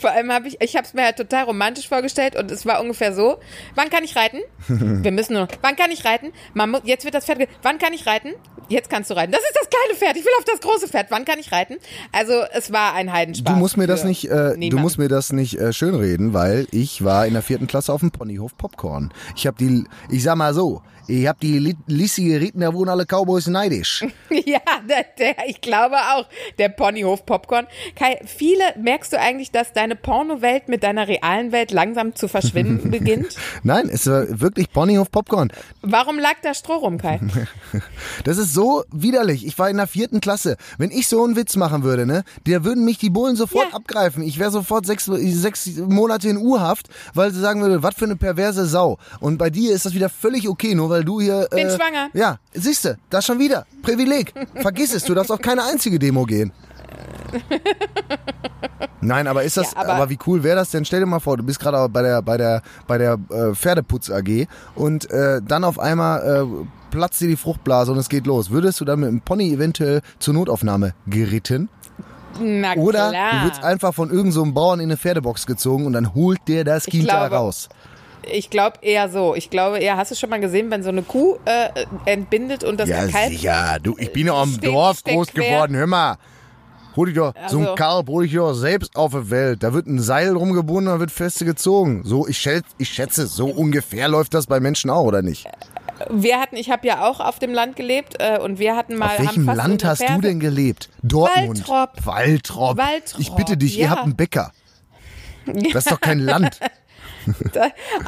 Vor allem habe ich, ich habe es mir halt total romantisch vorgestellt und es war ungefähr so: Wann kann ich reiten? Wir müssen nur. Wann kann ich reiten? Man muss, jetzt wird das Pferd. Wann kann ich reiten? Jetzt kannst du reiten. Das ist das kleine Pferd. Ich will auf das große Pferd. Wann kann ich reiten? Also es war ein Heidenspaß. Du musst mir das nicht, äh, du musst mir das nicht äh, schönreden, weil ich war in der vierten Klasse auf dem Ponyhof Popcorn. Ich habe die, ich sag mal so, ich habe die Li- Lissi geritten, da wurden alle Cowboys neidisch. Ja, der, der, ich glaube auch. Der Ponyhof Popcorn. Kai, viele, merkst du eigentlich, dass deine Pornowelt mit deiner realen Welt langsam zu verschwinden beginnt? Nein, es war wirklich Ponyhof Popcorn. Warum lag da Stroh rum, Kai? Das ist so widerlich. Ich war in der vierten Klasse. Wenn ich so einen Witz machen würde, ne, der würden mich die Bullen sofort Ja. abgreifen. Ich wäre sofort sechs, sechs Monate in U-Haft, weil sie sagen würde, was für eine perverse Sau. Und bei dir ist das wieder völlig okay, nur weil du hier. Bin äh, schwanger. Ja, siehste, das schon wieder. Privileg. Vergiss es, du darfst auf keine einzige Demo gehen. Nein, aber ist das, Ja, aber- aber, wie cool wäre das denn? Stell dir mal vor, du bist gerade bei der, bei der, bei der äh, Pferdeputz AG und äh, dann auf einmal äh, platzt dir die Fruchtblase und es geht los. Würdest du dann mit dem Pony eventuell zur Notaufnahme geritten? Na Oder klar. du wirst einfach von irgendeinem so einem Bauern in eine Pferdebox gezogen und dann holt der das Kind da raus. Ich glaube eher so. Ich glaube eher, hast du schon mal gesehen, wenn so eine Kuh äh, entbindet und das Ja, Kalb sicher. Du, ich bin ja am Steht- Dorf groß quer. geworden. Hör mal. Hol dich doch, so Also- ein Kalb hol ich doch selbst auf die Welt. Da wird ein Seil rumgebunden, da wird feste gezogen. So, ich schätze, ich schätze, so ungefähr läuft das bei Menschen auch, oder nicht? Wir hatten, ich habe ja auch auf dem Land gelebt äh, und wir hatten mal. Auf welchem Land hast du denn gelebt? Dortmund. Waltrop. Waltrop. Waltrop, Ich bitte dich, ja. ihr habt einen Bäcker. Das ist doch kein Land.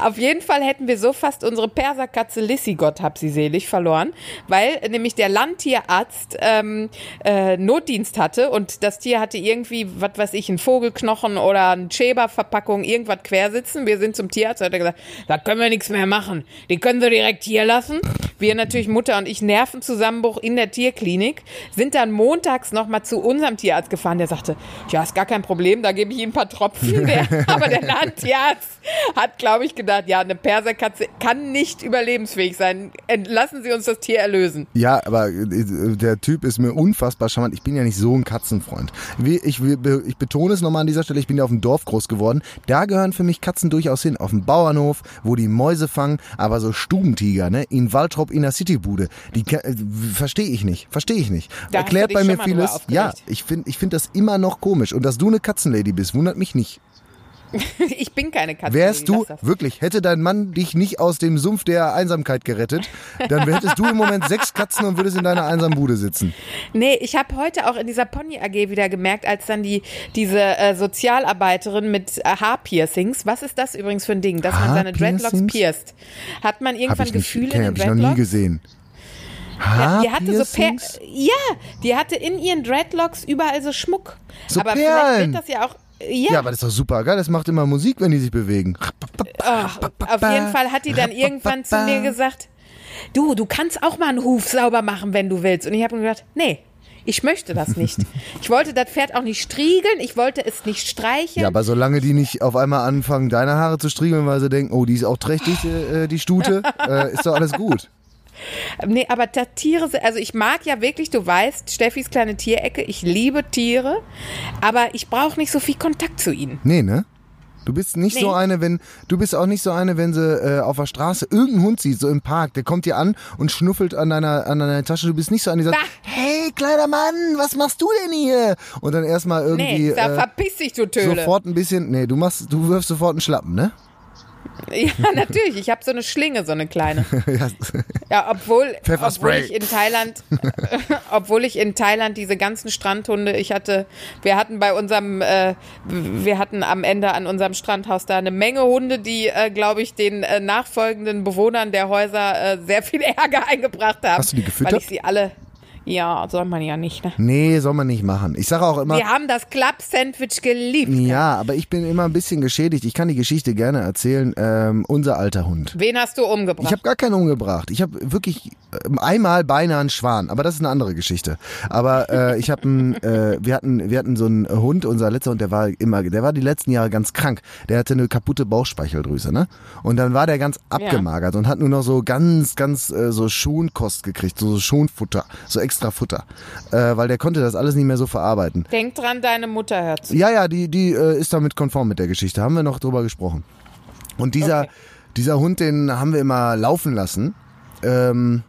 Auf jeden Fall hätten wir so fast unsere Perserkatze Lissy, Gott hab sie selig, verloren, weil nämlich der Landtierarzt ähm, äh, Notdienst hatte und das Tier hatte irgendwie, was weiß ich, einen Vogelknochen oder eine Cheber-Verpackung, irgendwas quersitzen. Wir sind zum Tierarzt, hat er gesagt, da können wir nichts mehr machen. Die können sie direkt hier lassen. Wir natürlich, Mutter und ich, Nervenzusammenbruch in der Tierklinik, sind dann montags nochmal zu unserem Tierarzt gefahren, der sagte, ja, ist gar kein Problem, da gebe ich Ihnen ein paar Tropfen. Der, aber der Landtierarzt hat, glaube ich, gedacht, ja, eine Perserkatze kann nicht überlebensfähig sein. Lassen Sie uns das Tier erlösen. Ja, aber äh, der Typ ist mir unfassbar charmant. Ich bin ja nicht so ein Katzenfreund. Ich, ich betone es nochmal an dieser Stelle, ich bin ja auf dem Dorf groß geworden. Da gehören für mich Katzen durchaus hin. Auf dem Bauernhof, wo die Mäuse fangen, aber so Stubentiger, ne? In Waltrop in der Citybude. Die äh, verstehe ich nicht. Verstehe ich nicht. Da Erklärt bei mir vieles. Ja, ich finde ich find das immer noch komisch. Und dass du eine Katzenlady bist, wundert mich nicht. Ich bin keine Katze. Wärst du, wirklich, hätte dein Mann dich nicht aus dem Sumpf der Einsamkeit gerettet, dann hättest du im Moment sechs Katzen und würdest in deiner einsamen Bude sitzen. Nee, ich habe heute auch in dieser Pony AG wieder gemerkt, als dann die diese äh, Sozialarbeiterin mit äh, Haarpiercings, was ist das übrigens für ein Ding, dass man seine Dreadlocks pierst? Hat man Hab irgendwann ich nicht, Gefühle kenn- in hab den ich noch nie gesehen. Ja, die hatte so per? Ja, die hatte in ihren Dreadlocks überall so Schmuck. So Aber Perlen. vielleicht wird das ja auch ja, Ja, aber das ist doch super geil. Das macht immer Musik, wenn die sich bewegen. Ach, auf jeden Fall hat die dann irgendwann zu mir gesagt, du, du kannst auch mal einen Huf sauber machen, wenn du willst. Und ich habe mir gedacht, nee, ich möchte das nicht. Ich wollte das Pferd auch nicht striegeln, ich wollte es nicht streicheln. Ja, aber solange die nicht auf einmal anfangen, deine Haare zu striegeln, weil sie denken, oh, die ist auch trächtig, äh, die Stute, äh, ist doch alles gut. Nee, aber da Tiere, sind- also ich mag ja wirklich, du weißt, Steffis kleine Tierecke, ich liebe Tiere, aber ich brauche nicht so viel Kontakt zu ihnen. Nee, ne? Du bist nicht so Nee. eine, wenn du bist auch nicht so eine, wenn sie äh, auf der Straße irgendeinen Hund sieht, so im Park, der kommt dir an und schnuffelt an deiner an deiner Tasche. Du bist nicht so eine, die sagt, Bah. hey kleiner Mann, was machst du denn hier? Und dann erstmal irgendwie Nee, da äh, verpiss dich, du Töle. sofort ein bisschen, nee, du machst, du wirfst sofort einen Schlappen, ne? Ja, natürlich, ich habe so eine Schlinge, so eine kleine. ja. Obwohl, obwohl ich in Thailand, obwohl ich in Thailand diese ganzen Strandhunde, ich hatte, wir hatten bei unserem, äh, wir hatten am Ende an unserem Strandhaus da eine Menge Hunde, die, äh, glaube ich, den äh, nachfolgenden Bewohnern der Häuser äh, sehr viel Ärger eingebracht haben. Hast du die gefüttert? Weil ich sie alle, ja, soll man ja nicht, ne? Nee, soll man nicht machen. Ich sage auch immer, Wir haben das Club-Sandwich geliebt. ja, aber ich bin immer ein bisschen geschädigt. Ich kann die Geschichte gerne erzählen. Ähm, unser alter Hund. Wen hast du umgebracht? Ich habe gar keinen umgebracht. Ich habe wirklich ähm, einmal beinahe einen Schwan, aber das ist eine andere Geschichte. Aber äh, ich habe, äh, wir hatten, wir hatten so einen Hund, unser letzter Hund, der war immer, der war die letzten Jahre ganz krank. Der hatte eine kaputte Bauchspeicheldrüse, ne? Und dann war der ganz abgemagert und hat nur noch so ganz, ganz äh, so Schonkost gekriegt, so Schonfutter, so extra Futter, äh, weil der konnte das alles nicht mehr so verarbeiten. Denk dran, deine Mutter hört zu. Ja, ja, die, die äh, ist damit konform mit der Geschichte. Haben wir noch drüber gesprochen. Und dieser, Okay. dieser Hund, den haben wir immer laufen lassen. Ähm,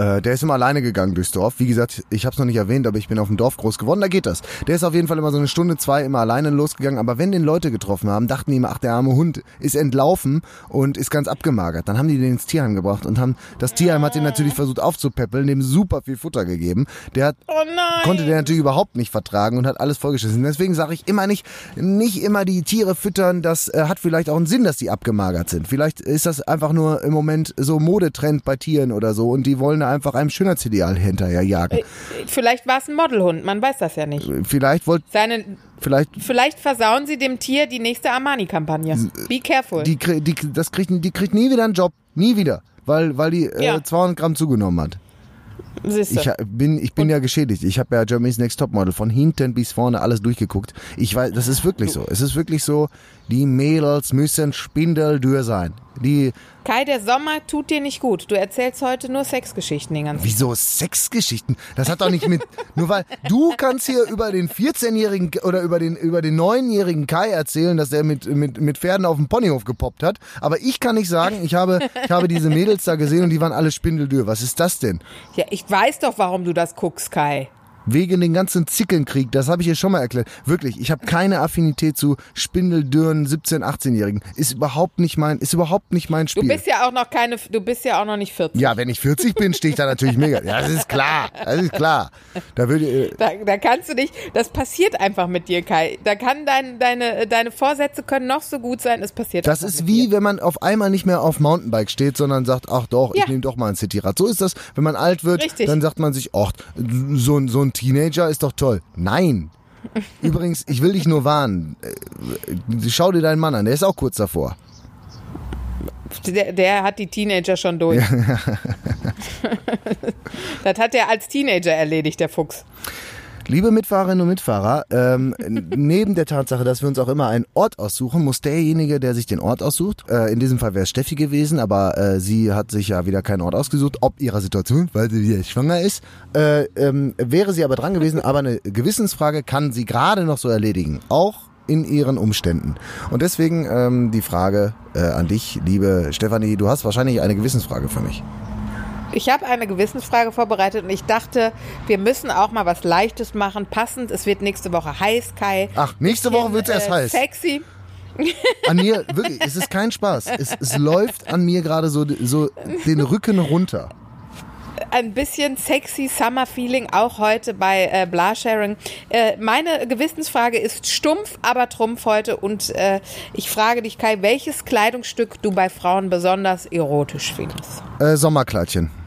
äh, der ist immer alleine gegangen durchs Dorf. Wie gesagt, ich habe es noch nicht erwähnt, aber ich bin auf dem Dorf groß geworden, da geht das. Der ist auf jeden Fall immer so eine Stunde, zwei immer alleine losgegangen. Aber wenn den Leute getroffen haben, dachten die immer, ach, der arme Hund ist entlaufen und ist ganz abgemagert. Dann haben die den ins Tierheim gebracht und haben, das Tierheim hat den natürlich versucht aufzupäppeln, dem super viel Futter gegeben. Der hat Oh nein! konnte der natürlich überhaupt nicht vertragen und hat alles vollgeschissen. Deswegen sage ich immer nicht, nicht immer die Tiere füttern. Das äh, hat vielleicht auch einen Sinn, dass die abgemagert sind. Vielleicht ist das einfach nur im Moment so Modetrend bei Tieren oder so und die wollen da einfach einem Schönheitsideal hinterher jagen. Vielleicht war es ein Modelhund, man weiß das ja nicht. Vielleicht wollt, Seine, vielleicht vielleicht versauen sie dem Tier die nächste Armani-Kampagne. Be careful. die, die, das kriegt, die kriegt nie wieder einen Job, nie wieder, weil, weil die äh, Ja. 200 Gramm zugenommen hat. Siehst du. Ich bin, ich bin ja geschädigt. Ich habe ja Germany's Next Topmodel von hinten bis vorne alles durchgeguckt. Ich weiß, das ist wirklich so. Es ist wirklich so, die Mädels müssen spindeldür sein. Die, Kai, der Sommer tut dir nicht gut. Du erzählst heute nur Sexgeschichten den ganzen wieso Sexgeschichten? Das hat doch nicht mit, nur weil du kannst hier über den 14-jährigen oder über den, über den 9-jährigen Kai erzählen, dass er mit, mit, mit Pferden auf dem Ponyhof gepoppt hat. Aber ich kann nicht sagen, ich habe, ich habe diese Mädels da gesehen und die waren alle spindeldür. Was ist das denn? Ja, ich weiß doch, warum du das guckst, Kai. Wegen den ganzen Zickelnkrieg, das habe ich dir schon mal erklärt. Wirklich, ich habe keine Affinität zu spindeldürren 17-, 18-Jährigen. Ist überhaupt nicht mein, ist überhaupt nicht mein Du Spiel. bist ja auch noch keine, du bist ja auch noch nicht 40. ja, wenn ich 40 bin, stehe ich da natürlich mega. Ja, das ist klar. Das ist klar. Da würde äh, Da, da kannst du nicht, das passiert einfach mit dir, Kai. Da kann dein, deine, deine Vorsätze können noch so gut sein, es passiert das ist wie, dir. wenn man auf einmal nicht mehr auf Mountainbike steht, sondern sagt, ach doch, ich Ja. nehme doch mal ein Cityrad. So ist das, wenn man alt wird, Richtig. dann sagt man sich, ach, so, ein- so ein Teenager ist doch toll. Nein. Übrigens, ich will dich nur warnen. Äh, Schau dir deinen Mann an, der ist auch kurz davor. Der, der hat die Teenager schon durch. das hat er als Teenager erledigt, der Fuchs. Liebe Mitfahrerinnen und Mitfahrer, ähm, neben der Tatsache, dass wir uns auch immer einen Ort aussuchen, muss derjenige, der sich den Ort aussucht, äh, in diesem Fall wäre Steffi gewesen, aber äh, sie hat sich ja wieder keinen Ort ausgesucht, ob ihrer Situation, weil sie wieder schwanger ist, äh, ähm, wäre sie aber dran gewesen, aber eine Gewissensfrage kann sie gerade noch so erledigen, auch in ihren Umständen. Und deswegen ähm, die Frage äh, an dich, liebe Stefanie, du hast wahrscheinlich eine Gewissensfrage für mich. Ich habe eine Gewissensfrage vorbereitet und ich dachte, wir müssen auch mal was Leichtes machen, passend. Es wird nächste Woche heiß, Kai. Ach, nächste Woche wird's erst äh, heiß. Sexy. An mir, wirklich, es ist kein Spaß. Es, es läuft an mir gerade so, so den Rücken runter. ein bisschen sexy Summer Feeling auch heute bei äh, Blasharing. Äh, meine Gewissensfrage ist stumpf, aber Trumpf heute und äh, ich frage dich Kai, welches Kleidungsstück du bei Frauen besonders erotisch findest? Äh, Sommerkleidchen.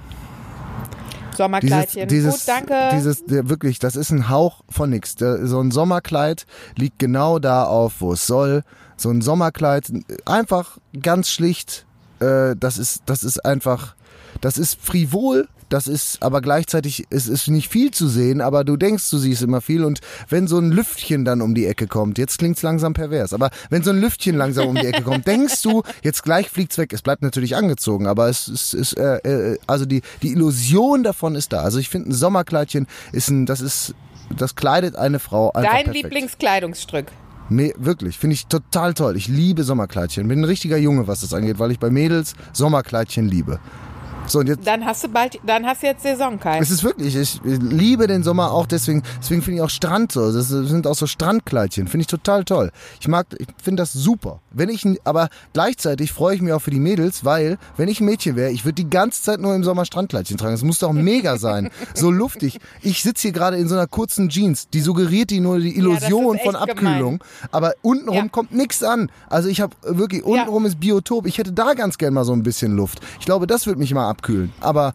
Dieses, Sommerkleidchen. dieses, Gut, danke. dieses, wirklich, das ist ein Hauch von. Der, so ein Sommerkleid liegt genau da auf, wo es soll. So ein Sommerkleid, einfach ganz schlicht. Äh, das ist, das ist einfach, das ist frivol. Das ist aber gleichzeitig, es ist nicht viel zu sehen, aber du denkst, du siehst immer viel. Und wenn so ein Lüftchen dann um die Ecke kommt, jetzt klingt's langsam pervers, aber wenn so ein Lüftchen langsam um die Ecke kommt, denkst du, jetzt gleich fliegt's weg. Es bleibt natürlich angezogen, aber es ist, ist äh, äh, also die, die Illusion davon ist da. Also ich finde, ein Sommerkleidchen ist ein, das ist, das kleidet eine Frau einfach Dein perfekt. Lieblingskleidungsstück. Nee, wirklich, finde ich total toll. Ich liebe Sommerkleidchen. Bin ein richtiger Junge, was das angeht, weil ich bei Mädels Sommerkleidchen liebe. So, und jetzt Dann hast du bald, dann hast du jetzt Saison, Kai. es ist wirklich, ich liebe den Sommer auch deswegen, deswegen finde ich auch Strand so. Das sind auch so Strandkleidchen, finde ich total toll. Ich mag, ich finde das super. Wenn ich, aber gleichzeitig freue ich mich auch für die Mädels, weil, wenn ich ein Mädchen wäre, ich würde die ganze Zeit nur im Sommer Strandkleidchen tragen. Das muss doch mega sein. So luftig. Ich sitze hier gerade in so einer kurzen Jeans, die suggeriert die nur die Illusion echt von Abkühlung, aber untenrum Ja. kommt nichts an. Also ich habe wirklich, untenrum ist Biotop. Ich hätte da ganz gern mal so ein bisschen Luft. Ich glaube, das würde mich mal abkühlen. Aber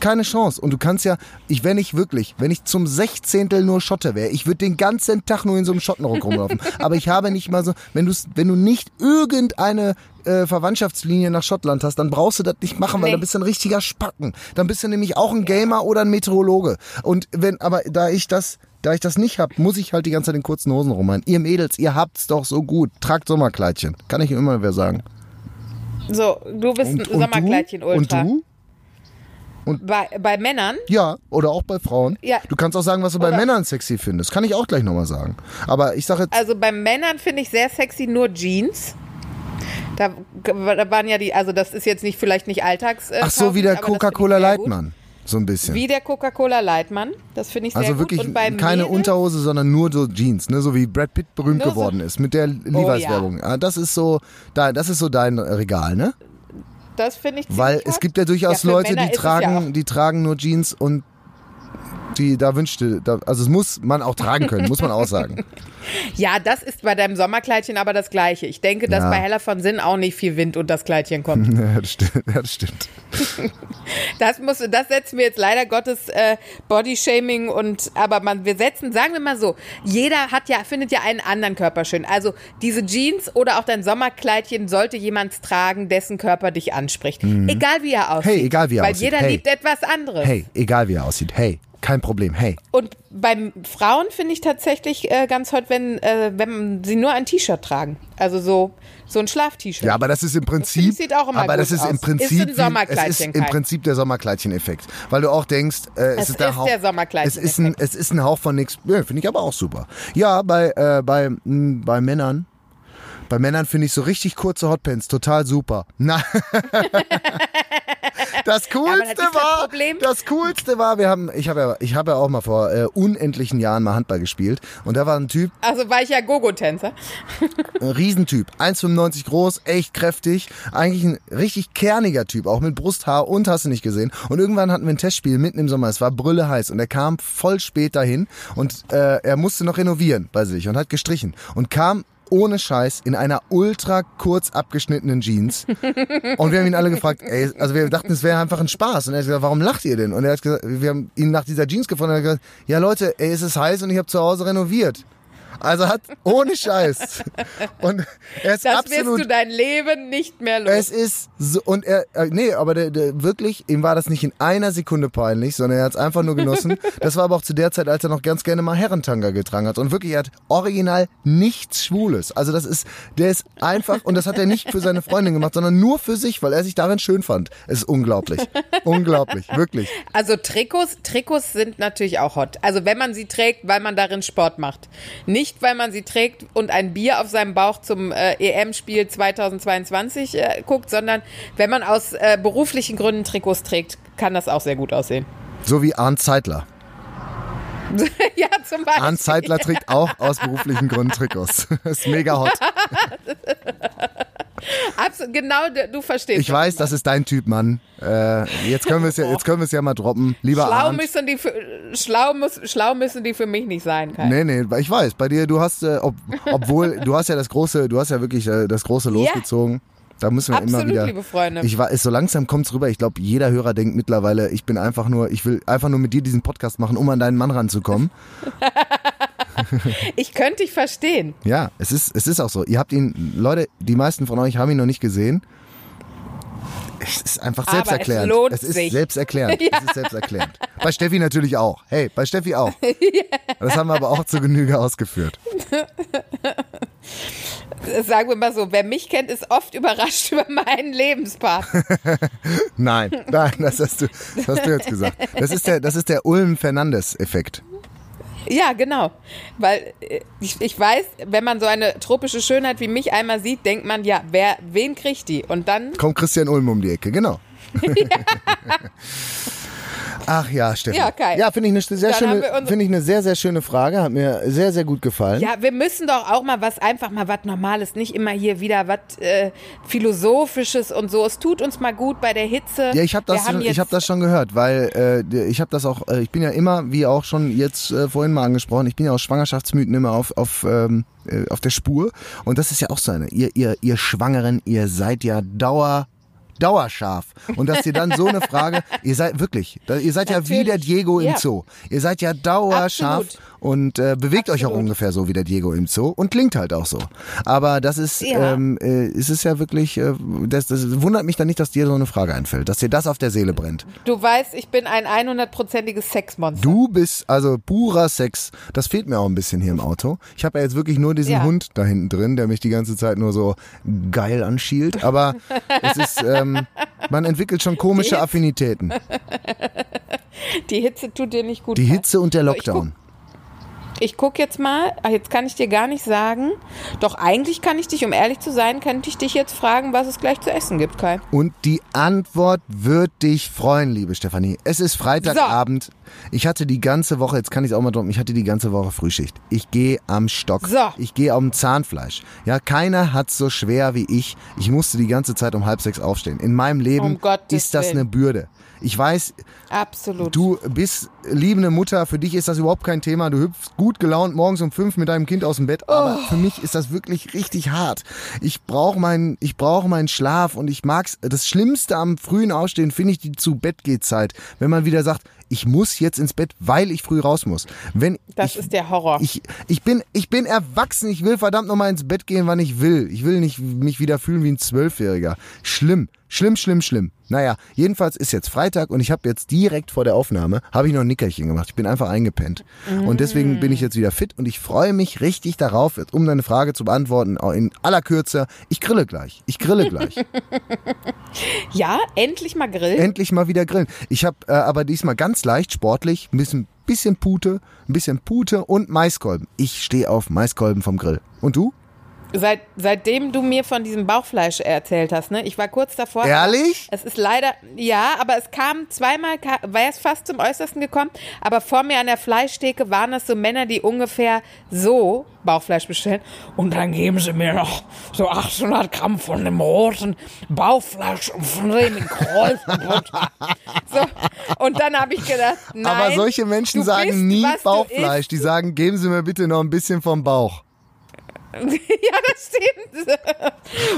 keine Chance. Und du kannst ja, ich, wenn ich wirklich, wenn ich zum Sechzehntel nur Schotter wäre, ich würde den ganzen Tag nur in so einem Schottenrock rumlaufen. Aber ich habe nicht mal so, wenn du, wenn du nicht irgendeine äh, Verwandtschaftslinie nach Schottland hast, dann brauchst du das nicht machen, weil Nee. dann bist du ein richtiger Spacken. Dann bist du nämlich auch ein Gamer oder ein Meteorologe. Und wenn, aber da ich das, da ich das nicht hab, muss ich halt die ganze Zeit in kurzen Hosen rumrennen. Ihr Mädels, ihr habt's doch so gut. Tragt Sommerkleidchen. Kann ich immer wer sagen. So, du bist ein Sommerkleidchen du? Und? Bei, bei Männern? Ja, oder auch bei Frauen. Ja. Du kannst auch sagen, was du bei Oder- Männern sexy findest. Kann ich auch gleich nochmal sagen. Aber ich sage jetzt, Also bei Männern finde ich sehr sexy nur Jeans. Da, da waren ja die, also das ist jetzt nicht vielleicht nicht Alltags. Äh, ach so, wie der Coca-Cola gut. Leitmann. So ein bisschen. Wie der Coca-Cola Leitmann. Das finde ich sehr also gut. wirklich Und bei keine Mädels- Unterhose, sondern nur so Jeans, ne? So wie Brad Pitt berühmt Nur so- Oh geworden ist mit der Levi's-Werbung. Ah, Das ist so, da, das ist so dein Regal, ne? Das finde ich Weil es gibt ja durchaus Ja, Leute, Männer die ja tragen, auch. die tragen nur Jeans und die, da wünschte, da, also es muss man auch tragen können, muss man auch sagen. Ja, das ist bei deinem Sommerkleidchen aber das Gleiche. Ich denke, dass Ja. bei Heller von Sinn auch nicht viel Wind und das Kleidchen kommt. ja, das stimmt. Ja, das stimmt. Das muss, das setzen wir jetzt leider Gottes äh, Bodyshaming und aber man, wir setzen, sagen wir mal so, jeder hat ja, findet ja einen anderen Körper schön. Also diese Jeans oder auch dein Sommerkleidchen sollte jemand tragen, dessen Körper dich anspricht. Egal wie er aussieht. Mhm. Hey, egal wie er Weil aussieht. jeder Hey. liebt etwas anderes. Hey, egal wie er aussieht. Hey, kein Problem. Hey. Und beim Frauen finde ich tatsächlich äh, ganz hot, wenn, äh, wenn sie nur ein T-Shirt tragen. Also so, so ein Schlaf-T-Shirt. Ja, aber das ist im Prinzip, sieht auch immer aber das ist im aus. Prinzip, Ist Sommerkleidchen, es ist im. Prinzip der Sommerkleidchen-Effekt, weil du auch denkst, äh, es, Es ist der Hauch, der es Sommerkleidchen-Effekt. ist ein, es ist ein Hauch von nix. Ja, finde ich aber auch super. Ja, bei äh, bei mh, bei Männern. Bei Männern finde ich so richtig kurze Hotpants total super. Na, das coolste das war, Problem. das coolste war, wir haben, ich habe ja, ich habe ja auch mal vor äh, unendlichen Jahren mal Handball gespielt und da war ein Typ, Also war ich ja Gogo-Tänzer. ein Riesentyp, 1,95 groß, echt kräftig, eigentlich ein richtig kerniger Typ, auch mit Brusthaar und hast du nicht gesehen. Und irgendwann hatten wir ein Testspiel mitten im Sommer, es war brülle heiß und er kam voll spät dahin und äh, er musste noch renovieren bei sich und hat gestrichen und kam ohne Scheiß in einer ultra kurz abgeschnittenen Jeans. Und wir haben ihn alle gefragt, ey, also wir dachten, es wäre einfach ein Spaß. Und er hat gesagt, warum lacht ihr denn? Und er hat gesagt, wir haben ihn nach dieser Jeans gefunden und er hat gesagt, ja Leute, ey, es ist heiß und ich habe zu Hause renoviert. Also hat ohne Scheiß. Und er ist Das absolut wirst du dein Leben nicht mehr los. es ist so, und er, äh, nee, aber der, der, wirklich, ihm war das nicht in einer Sekunde peinlich, sondern er hat es einfach nur genossen. Das war aber auch zu der Zeit, als er noch ganz gerne mal Herrentanga getragen hat. Und wirklich, er hat original nichts Schwules. Also das ist, der ist einfach, und das hat er nicht für seine Freundin gemacht, sondern nur für sich, weil er sich darin schön fand. Es ist unglaublich. unglaublich, wirklich. Also Trikots, Trikots sind natürlich auch hot. Also wenn man sie trägt, weil man darin Sport macht. Nicht, weil man sie trägt und ein Bier auf seinem Bauch zum äh, EM-Spiel 2022 äh, guckt, sondern wenn man aus äh, beruflichen Gründen Trikots trägt, kann das auch sehr gut aussehen. So wie Arndt Zeitler. ja, zum Beispiel. Arndt Zeitler trägt auch aus beruflichen Gründen Trikots. ist mega hot. Absolut, genau, du- verstehst. Ich weiß, das ist dein Typ, Mann. Äh, jetzt können wir es ja, jetzt können wir es ja mal droppen. Lieber Schlau Arndt. müssen, die für, schlau, muss, schlau müssen die für mich nicht sein, Kai. Nee, nee, ich weiß, bei dir, du hast, äh, ob, obwohl, du hast ja das große, du hast ja wirklich äh, das große losgezogen. Da müssen wir immer Absolut, wieder. liebe Freunde. Ich war, so langsam kommt's rüber. Ich glaube, jeder Hörer denkt mittlerweile, ich bin einfach nur, ich will einfach nur mit dir diesen Podcast machen, um an deinen Mann ranzukommen. Ich könnte dich verstehen. Ja, es ist, es ist auch so. Ihr habt ihn, Leute, die meisten von euch haben ihn noch nicht gesehen. Es ist einfach Aber es selbsterklärend. lohnt ist sich. selbsterklärend. Es ist selbsterklärend. Bei Steffi natürlich auch. Hey, bei Steffi auch. Das haben wir aber auch zur Genüge ausgeführt. Sagen wir mal so, wer mich kennt, ist oft überrascht über meinen Lebenspartner. Nein, nein, das hast du, das hast du jetzt gesagt. Das ist der, das ist der Ulm-Fernandes-Effekt. Ja, genau. Weil äh, ich, ich weiß, wenn man so eine tropische Schönheit wie mich einmal sieht, denkt man, ja, wer, wen kriegt die? Und dann, Kommt Christian Ulm um die Ecke, genau. Ach ja, Steffi. Ja, Kai. Ja, finde ich eine sehr schöne, finde ich eine sehr, sehr schöne Frage. Hat mir sehr, sehr gut gefallen. ja, wir müssen doch auch mal was, einfach mal was Normales, nicht immer hier wieder was äh, Philosophisches und so. Es tut uns mal gut bei der Hitze. Ja, ich habe das, ich habe das schon gehört, weil äh, ich habe das auch, äh, ich bin ja immer, wie auch schon jetzt äh, vorhin mal angesprochen, ich bin ja aus Schwangerschaftsmythen immer auf auf ähm, äh, auf der Spur und das ist ja auch so eine. Ihr ihr ihr Schwangeren, ihr seid ja Dauer Dauerscharf. Und dass ihr dann so eine Frage, ihr seid wirklich, ihr seid ja wie Natürlich. der Diego im Ja. Zoo. Ihr seid ja dauerscharf Absolut. und äh, bewegt euch auch Absolut. ungefähr so wie der Diego im Zoo und klingt halt auch so. Aber das ist, Ja. ähm, äh, es ist ja wirklich, äh, das, das wundert mich dann nicht, dass dir so eine Frage einfällt, dass dir das auf der Seele brennt. Du weißt, ich bin ein 100-prozentiges Sexmonster. Du bist also purer Sex. Das fehlt mir auch ein bisschen hier im Auto. Ich habe ja jetzt wirklich nur diesen Ja. Hund da hinten drin, der mich die ganze Zeit nur so geil anschielt. Aber es ist, ähm, man entwickelt schon komische Affinitäten. Die Hitze tut dir nicht gut. Die. Hitze und der Lockdown. Ich gucke jetzt mal, ah, jetzt kann ich dir gar nicht sagen. Doch eigentlich kann ich dich, um ehrlich zu sein, könnte ich dich jetzt fragen, was es gleich zu essen gibt, Kai. Und die Antwort wird dich freuen, liebe Stefanie. Es ist Freitagabend. Ich hatte die ganze Woche, jetzt kann ich es auch mal droppen, ich hatte die ganze Woche Frühschicht. Ich gehe am Stock. So. Ich gehe am Zahnfleisch. Ja, keiner hat's so schwer wie ich. Ich musste die ganze Zeit um halb sechs aufstehen. In meinem Leben Um ist das Willen. eine Bürde. Ich weiß, Absolut. du bist liebende Mutter, für dich ist das überhaupt kein Thema. Du hüpfst gut gelaunt morgens um fünf mit deinem Kind aus dem Bett, aber für mich ist das wirklich richtig hart. Ich brauche meinen, ich brauche meinen Schlaf und ich mag's. Das Schlimmste am frühen Aufstehen finde ich die zu Bett geht Zeit, wenn man wieder sagt, ich muss jetzt ins Bett, weil ich früh raus muss. Wenn das ich, ist der Horror. ich, ich bin, ich bin erwachsen. Ich will verdammt nochmal ins Bett gehen, wann ich will. Ich will nicht mich wieder fühlen wie ein Zwölfjähriger. Schlimm. Schlimm, schlimm, schlimm. Naja, jedenfalls ist jetzt Freitag und ich habe jetzt direkt vor der Aufnahme, habe ich noch ein Nickerchen gemacht. Ich bin einfach eingepennt. Und deswegen bin ich jetzt wieder fit und ich freue mich richtig darauf, jetzt, um deine Frage zu beantworten, in aller Kürze, ich grille gleich. Ich grille gleich. ja, endlich mal grillen. Endlich mal wieder grillen. Ich habe äh, aber diesmal ganz leicht sportlich, ein bisschen, bisschen Pute, ein bisschen Pute und Maiskolben. Ich stehe auf Maiskolben vom Grill. Und du? Seit, seitdem du mir von diesem Bauchfleisch erzählt hast, ne? Ich war kurz davor. Ehrlich? Es ist leider, ja, aber es kam zweimal, war es fast zum Äußersten gekommen, aber vor mir an der Fleischtheke waren es so Männer, die ungefähr so Bauchfleisch bestellen. Und dann geben sie mir noch so 800 Gramm von dem roten Bauchfleisch und von dem in Kreuzbutter. So. Und dann habe ich gedacht, nein. aber solche Menschen sagen nie Bauchfleisch. Die sagen, geben Sie mir bitte noch ein bisschen vom Bauch. Ja, das stimmt.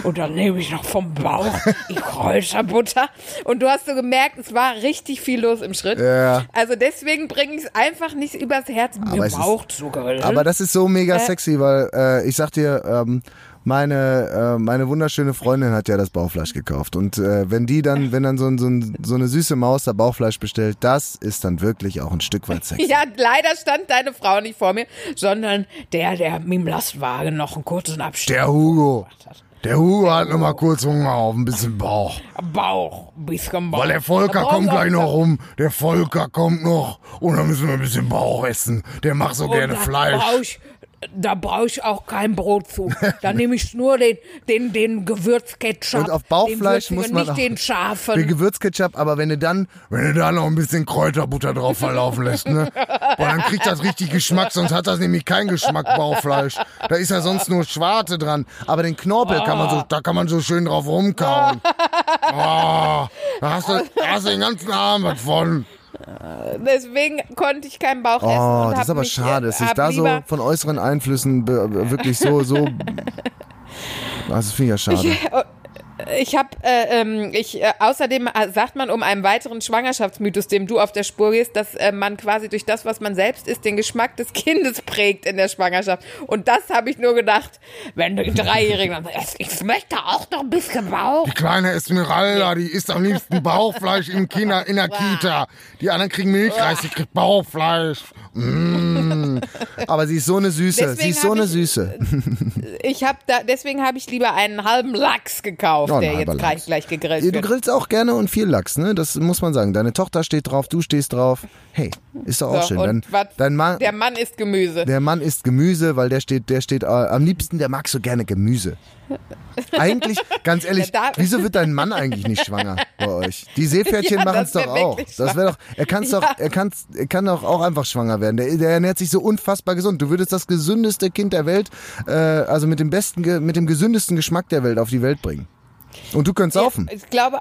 Und dann nehme ich noch vom Bauch die Kräuterbutter. Und du hast so gemerkt, es war richtig viel los im Schritt. Ja. Also deswegen bringe ich es einfach nicht übers Herz, Aber mir es ist- Bauch zu grillen. Aber das ist so mega Äh. sexy, weil äh, ich sag dir, ähm, meine, äh, meine wunderschöne Freundin hat ja das Bauchfleisch gekauft. Und äh, wenn die dann, wenn dann so, ein- so, ein, so eine süße Maus da Bauchfleisch bestellt, das ist dann wirklich auch ein Stück weit sexy. ja, leider stand deine Frau nicht vor mir, sondern der, der mit dem Lastwagen noch einen kurzen Abstand Der Hugo. Der Hugo hat noch mal kurz Hunger auf ein bisschen Bauch. Bauch, ein bisschen Bauch. Weil der Volker kommt gleich noch rum. Der Volker kommt noch. Und dann müssen wir ein bisschen Bauch essen. Der macht so Und gerne Fleisch. Brauch ich, da brauche ich auch kein Brot zu. Da nehme ich nur den, den, den Gewürzketchup. Und auf Bauchfleisch den muss man nicht auch- den scharfen. Gewürzketchup, aber wenn du dann, Wenn du da noch ein bisschen Kräuterbutter drauf verlaufen lässt, ne? Boah, dann kriegt das richtig Geschmack, sonst hat das nämlich keinen Geschmack, Bauchfleisch. Da ist ja sonst nur Schwarte dran. aber den Knorpel kann man so, Da kann man so schön drauf rumkauen. Oh, da hast du, da hast du den ganzen Abend was von. Deswegen konnte ich keinen Bauch essen. Oh, und das ist aber mich, schade, äh, dass hab da so von äußeren Einflüssen wirklich so, so. Das finde ich ja schade. Ich habe, äh, ähm, ich, äh, außerdem äh, sagt man um einen weiteren Schwangerschaftsmythos, dem du auf der Spur gehst, dass äh, man quasi durch das, was man selbst isst, den Geschmack des Kindes prägt in der Schwangerschaft. Und das habe ich nur gedacht, wenn du Dreijährigen ich möchte auch noch ein bisschen Bauch. Die kleine Esmeralda, die isst am liebsten Bauchfleisch im Kinder, in der Kita. Die anderen kriegen Milchreis, die kriegt Bauchfleisch. Aber sie ist so eine Süße. Deswegen sie ist so eine ich- Süße. Ich habe da, deswegen habe ich lieber einen halben Lachs gekauft, Ein der jetzt gleich, Lachs. gleich gegrillt Du wird. grillst auch gerne und viel Lachs, ne? Das muss man sagen. Deine Tochter steht drauf, du stehst drauf. Hey, ist doch auch So, schön. Dein, dein Mann, der Mann isst Gemüse. der Mann isst Gemüse, weil der steht, der steht äh, am liebsten, der mag so gerne Gemüse. Eigentlich, ganz ehrlich, Ja, wieso wird dein Mann eigentlich nicht schwanger bei euch? Die Seepferdchen Ja, machen es doch auch. Das wäre doch, er kann's doch, er kann's, er kann doch auch einfach schwanger werden. Der, der ernährt sich so unfassbar gesund. Du würdest das gesündeste Kind der Welt, äh, also mit dem besten, mit dem gesündesten Geschmack der Welt auf die Welt bringen. Und du könntest saufen. Ja, ich glaube,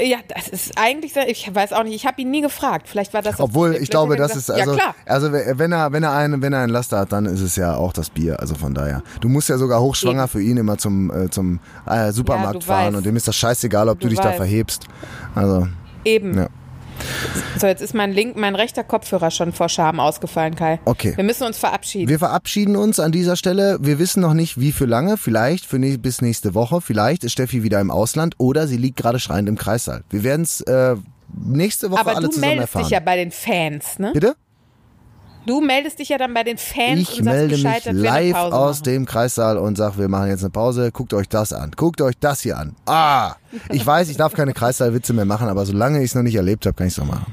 ja, das ist eigentlich, ich weiß auch nicht, ich habe ihn nie gefragt. Vielleicht war das Obwohl, ich glaube, das hat ist also, gesagt, Ja, also wenn er, wenn er einen, wenn er einen Laster hat, dann ist es ja auch das Bier. Also von daher. Du musst ja sogar hochschwanger Eben. für ihn immer zum, äh, zum äh, Supermarkt Ja, fahren weißt. und dem ist das scheißegal, ob du, Du dich da weißt. verhebst. Also, Eben. ja. So, jetzt ist mein link, mein rechter Kopfhörer schon vor Scham ausgefallen, Kai. Okay. Wir müssen uns verabschieden. Wir verabschieden uns an dieser Stelle. Wir wissen noch nicht, wie für lange. Vielleicht für ne bis nächste Woche. Vielleicht ist Steffi wieder im Ausland oder sie liegt gerade schreiend im Kreissaal. Wir werden es äh, nächste Woche Aber alle du zusammen meldest erfahren. dich ja bei den Fans, ne? Bitte? Du meldest dich ja dann bei den Fans Ich und sagst melde Bescheid, mich live aus machen. dem Kreissaal und sage, wir machen jetzt eine Pause. Guckt euch das an. Guckt euch das hier an. Ah! Ich weiß, ich darf keine Kreissaalwitze mehr machen, aber solange ich es noch nicht erlebt habe, kann ich es noch machen.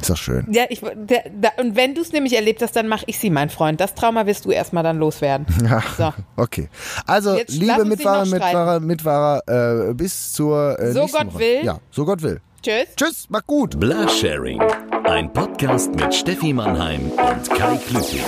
Ist doch schön. Ja, ich, der, da, und wenn du es nämlich erlebt hast, dann mache ich sie, mein Freund. Das Trauma wirst du erstmal dann loswerden. Ja. So. Okay. Also, Jetzt liebe Mitfahrer, Mitfahrer, Mitfahrer, äh, bis zur äh, So Gott Woche. will. Ja, so Gott will. Tschüss. Tschüss, macht gut. Blasharing. Ein Podcast mit Steffi Mannheim und Kai Klüting.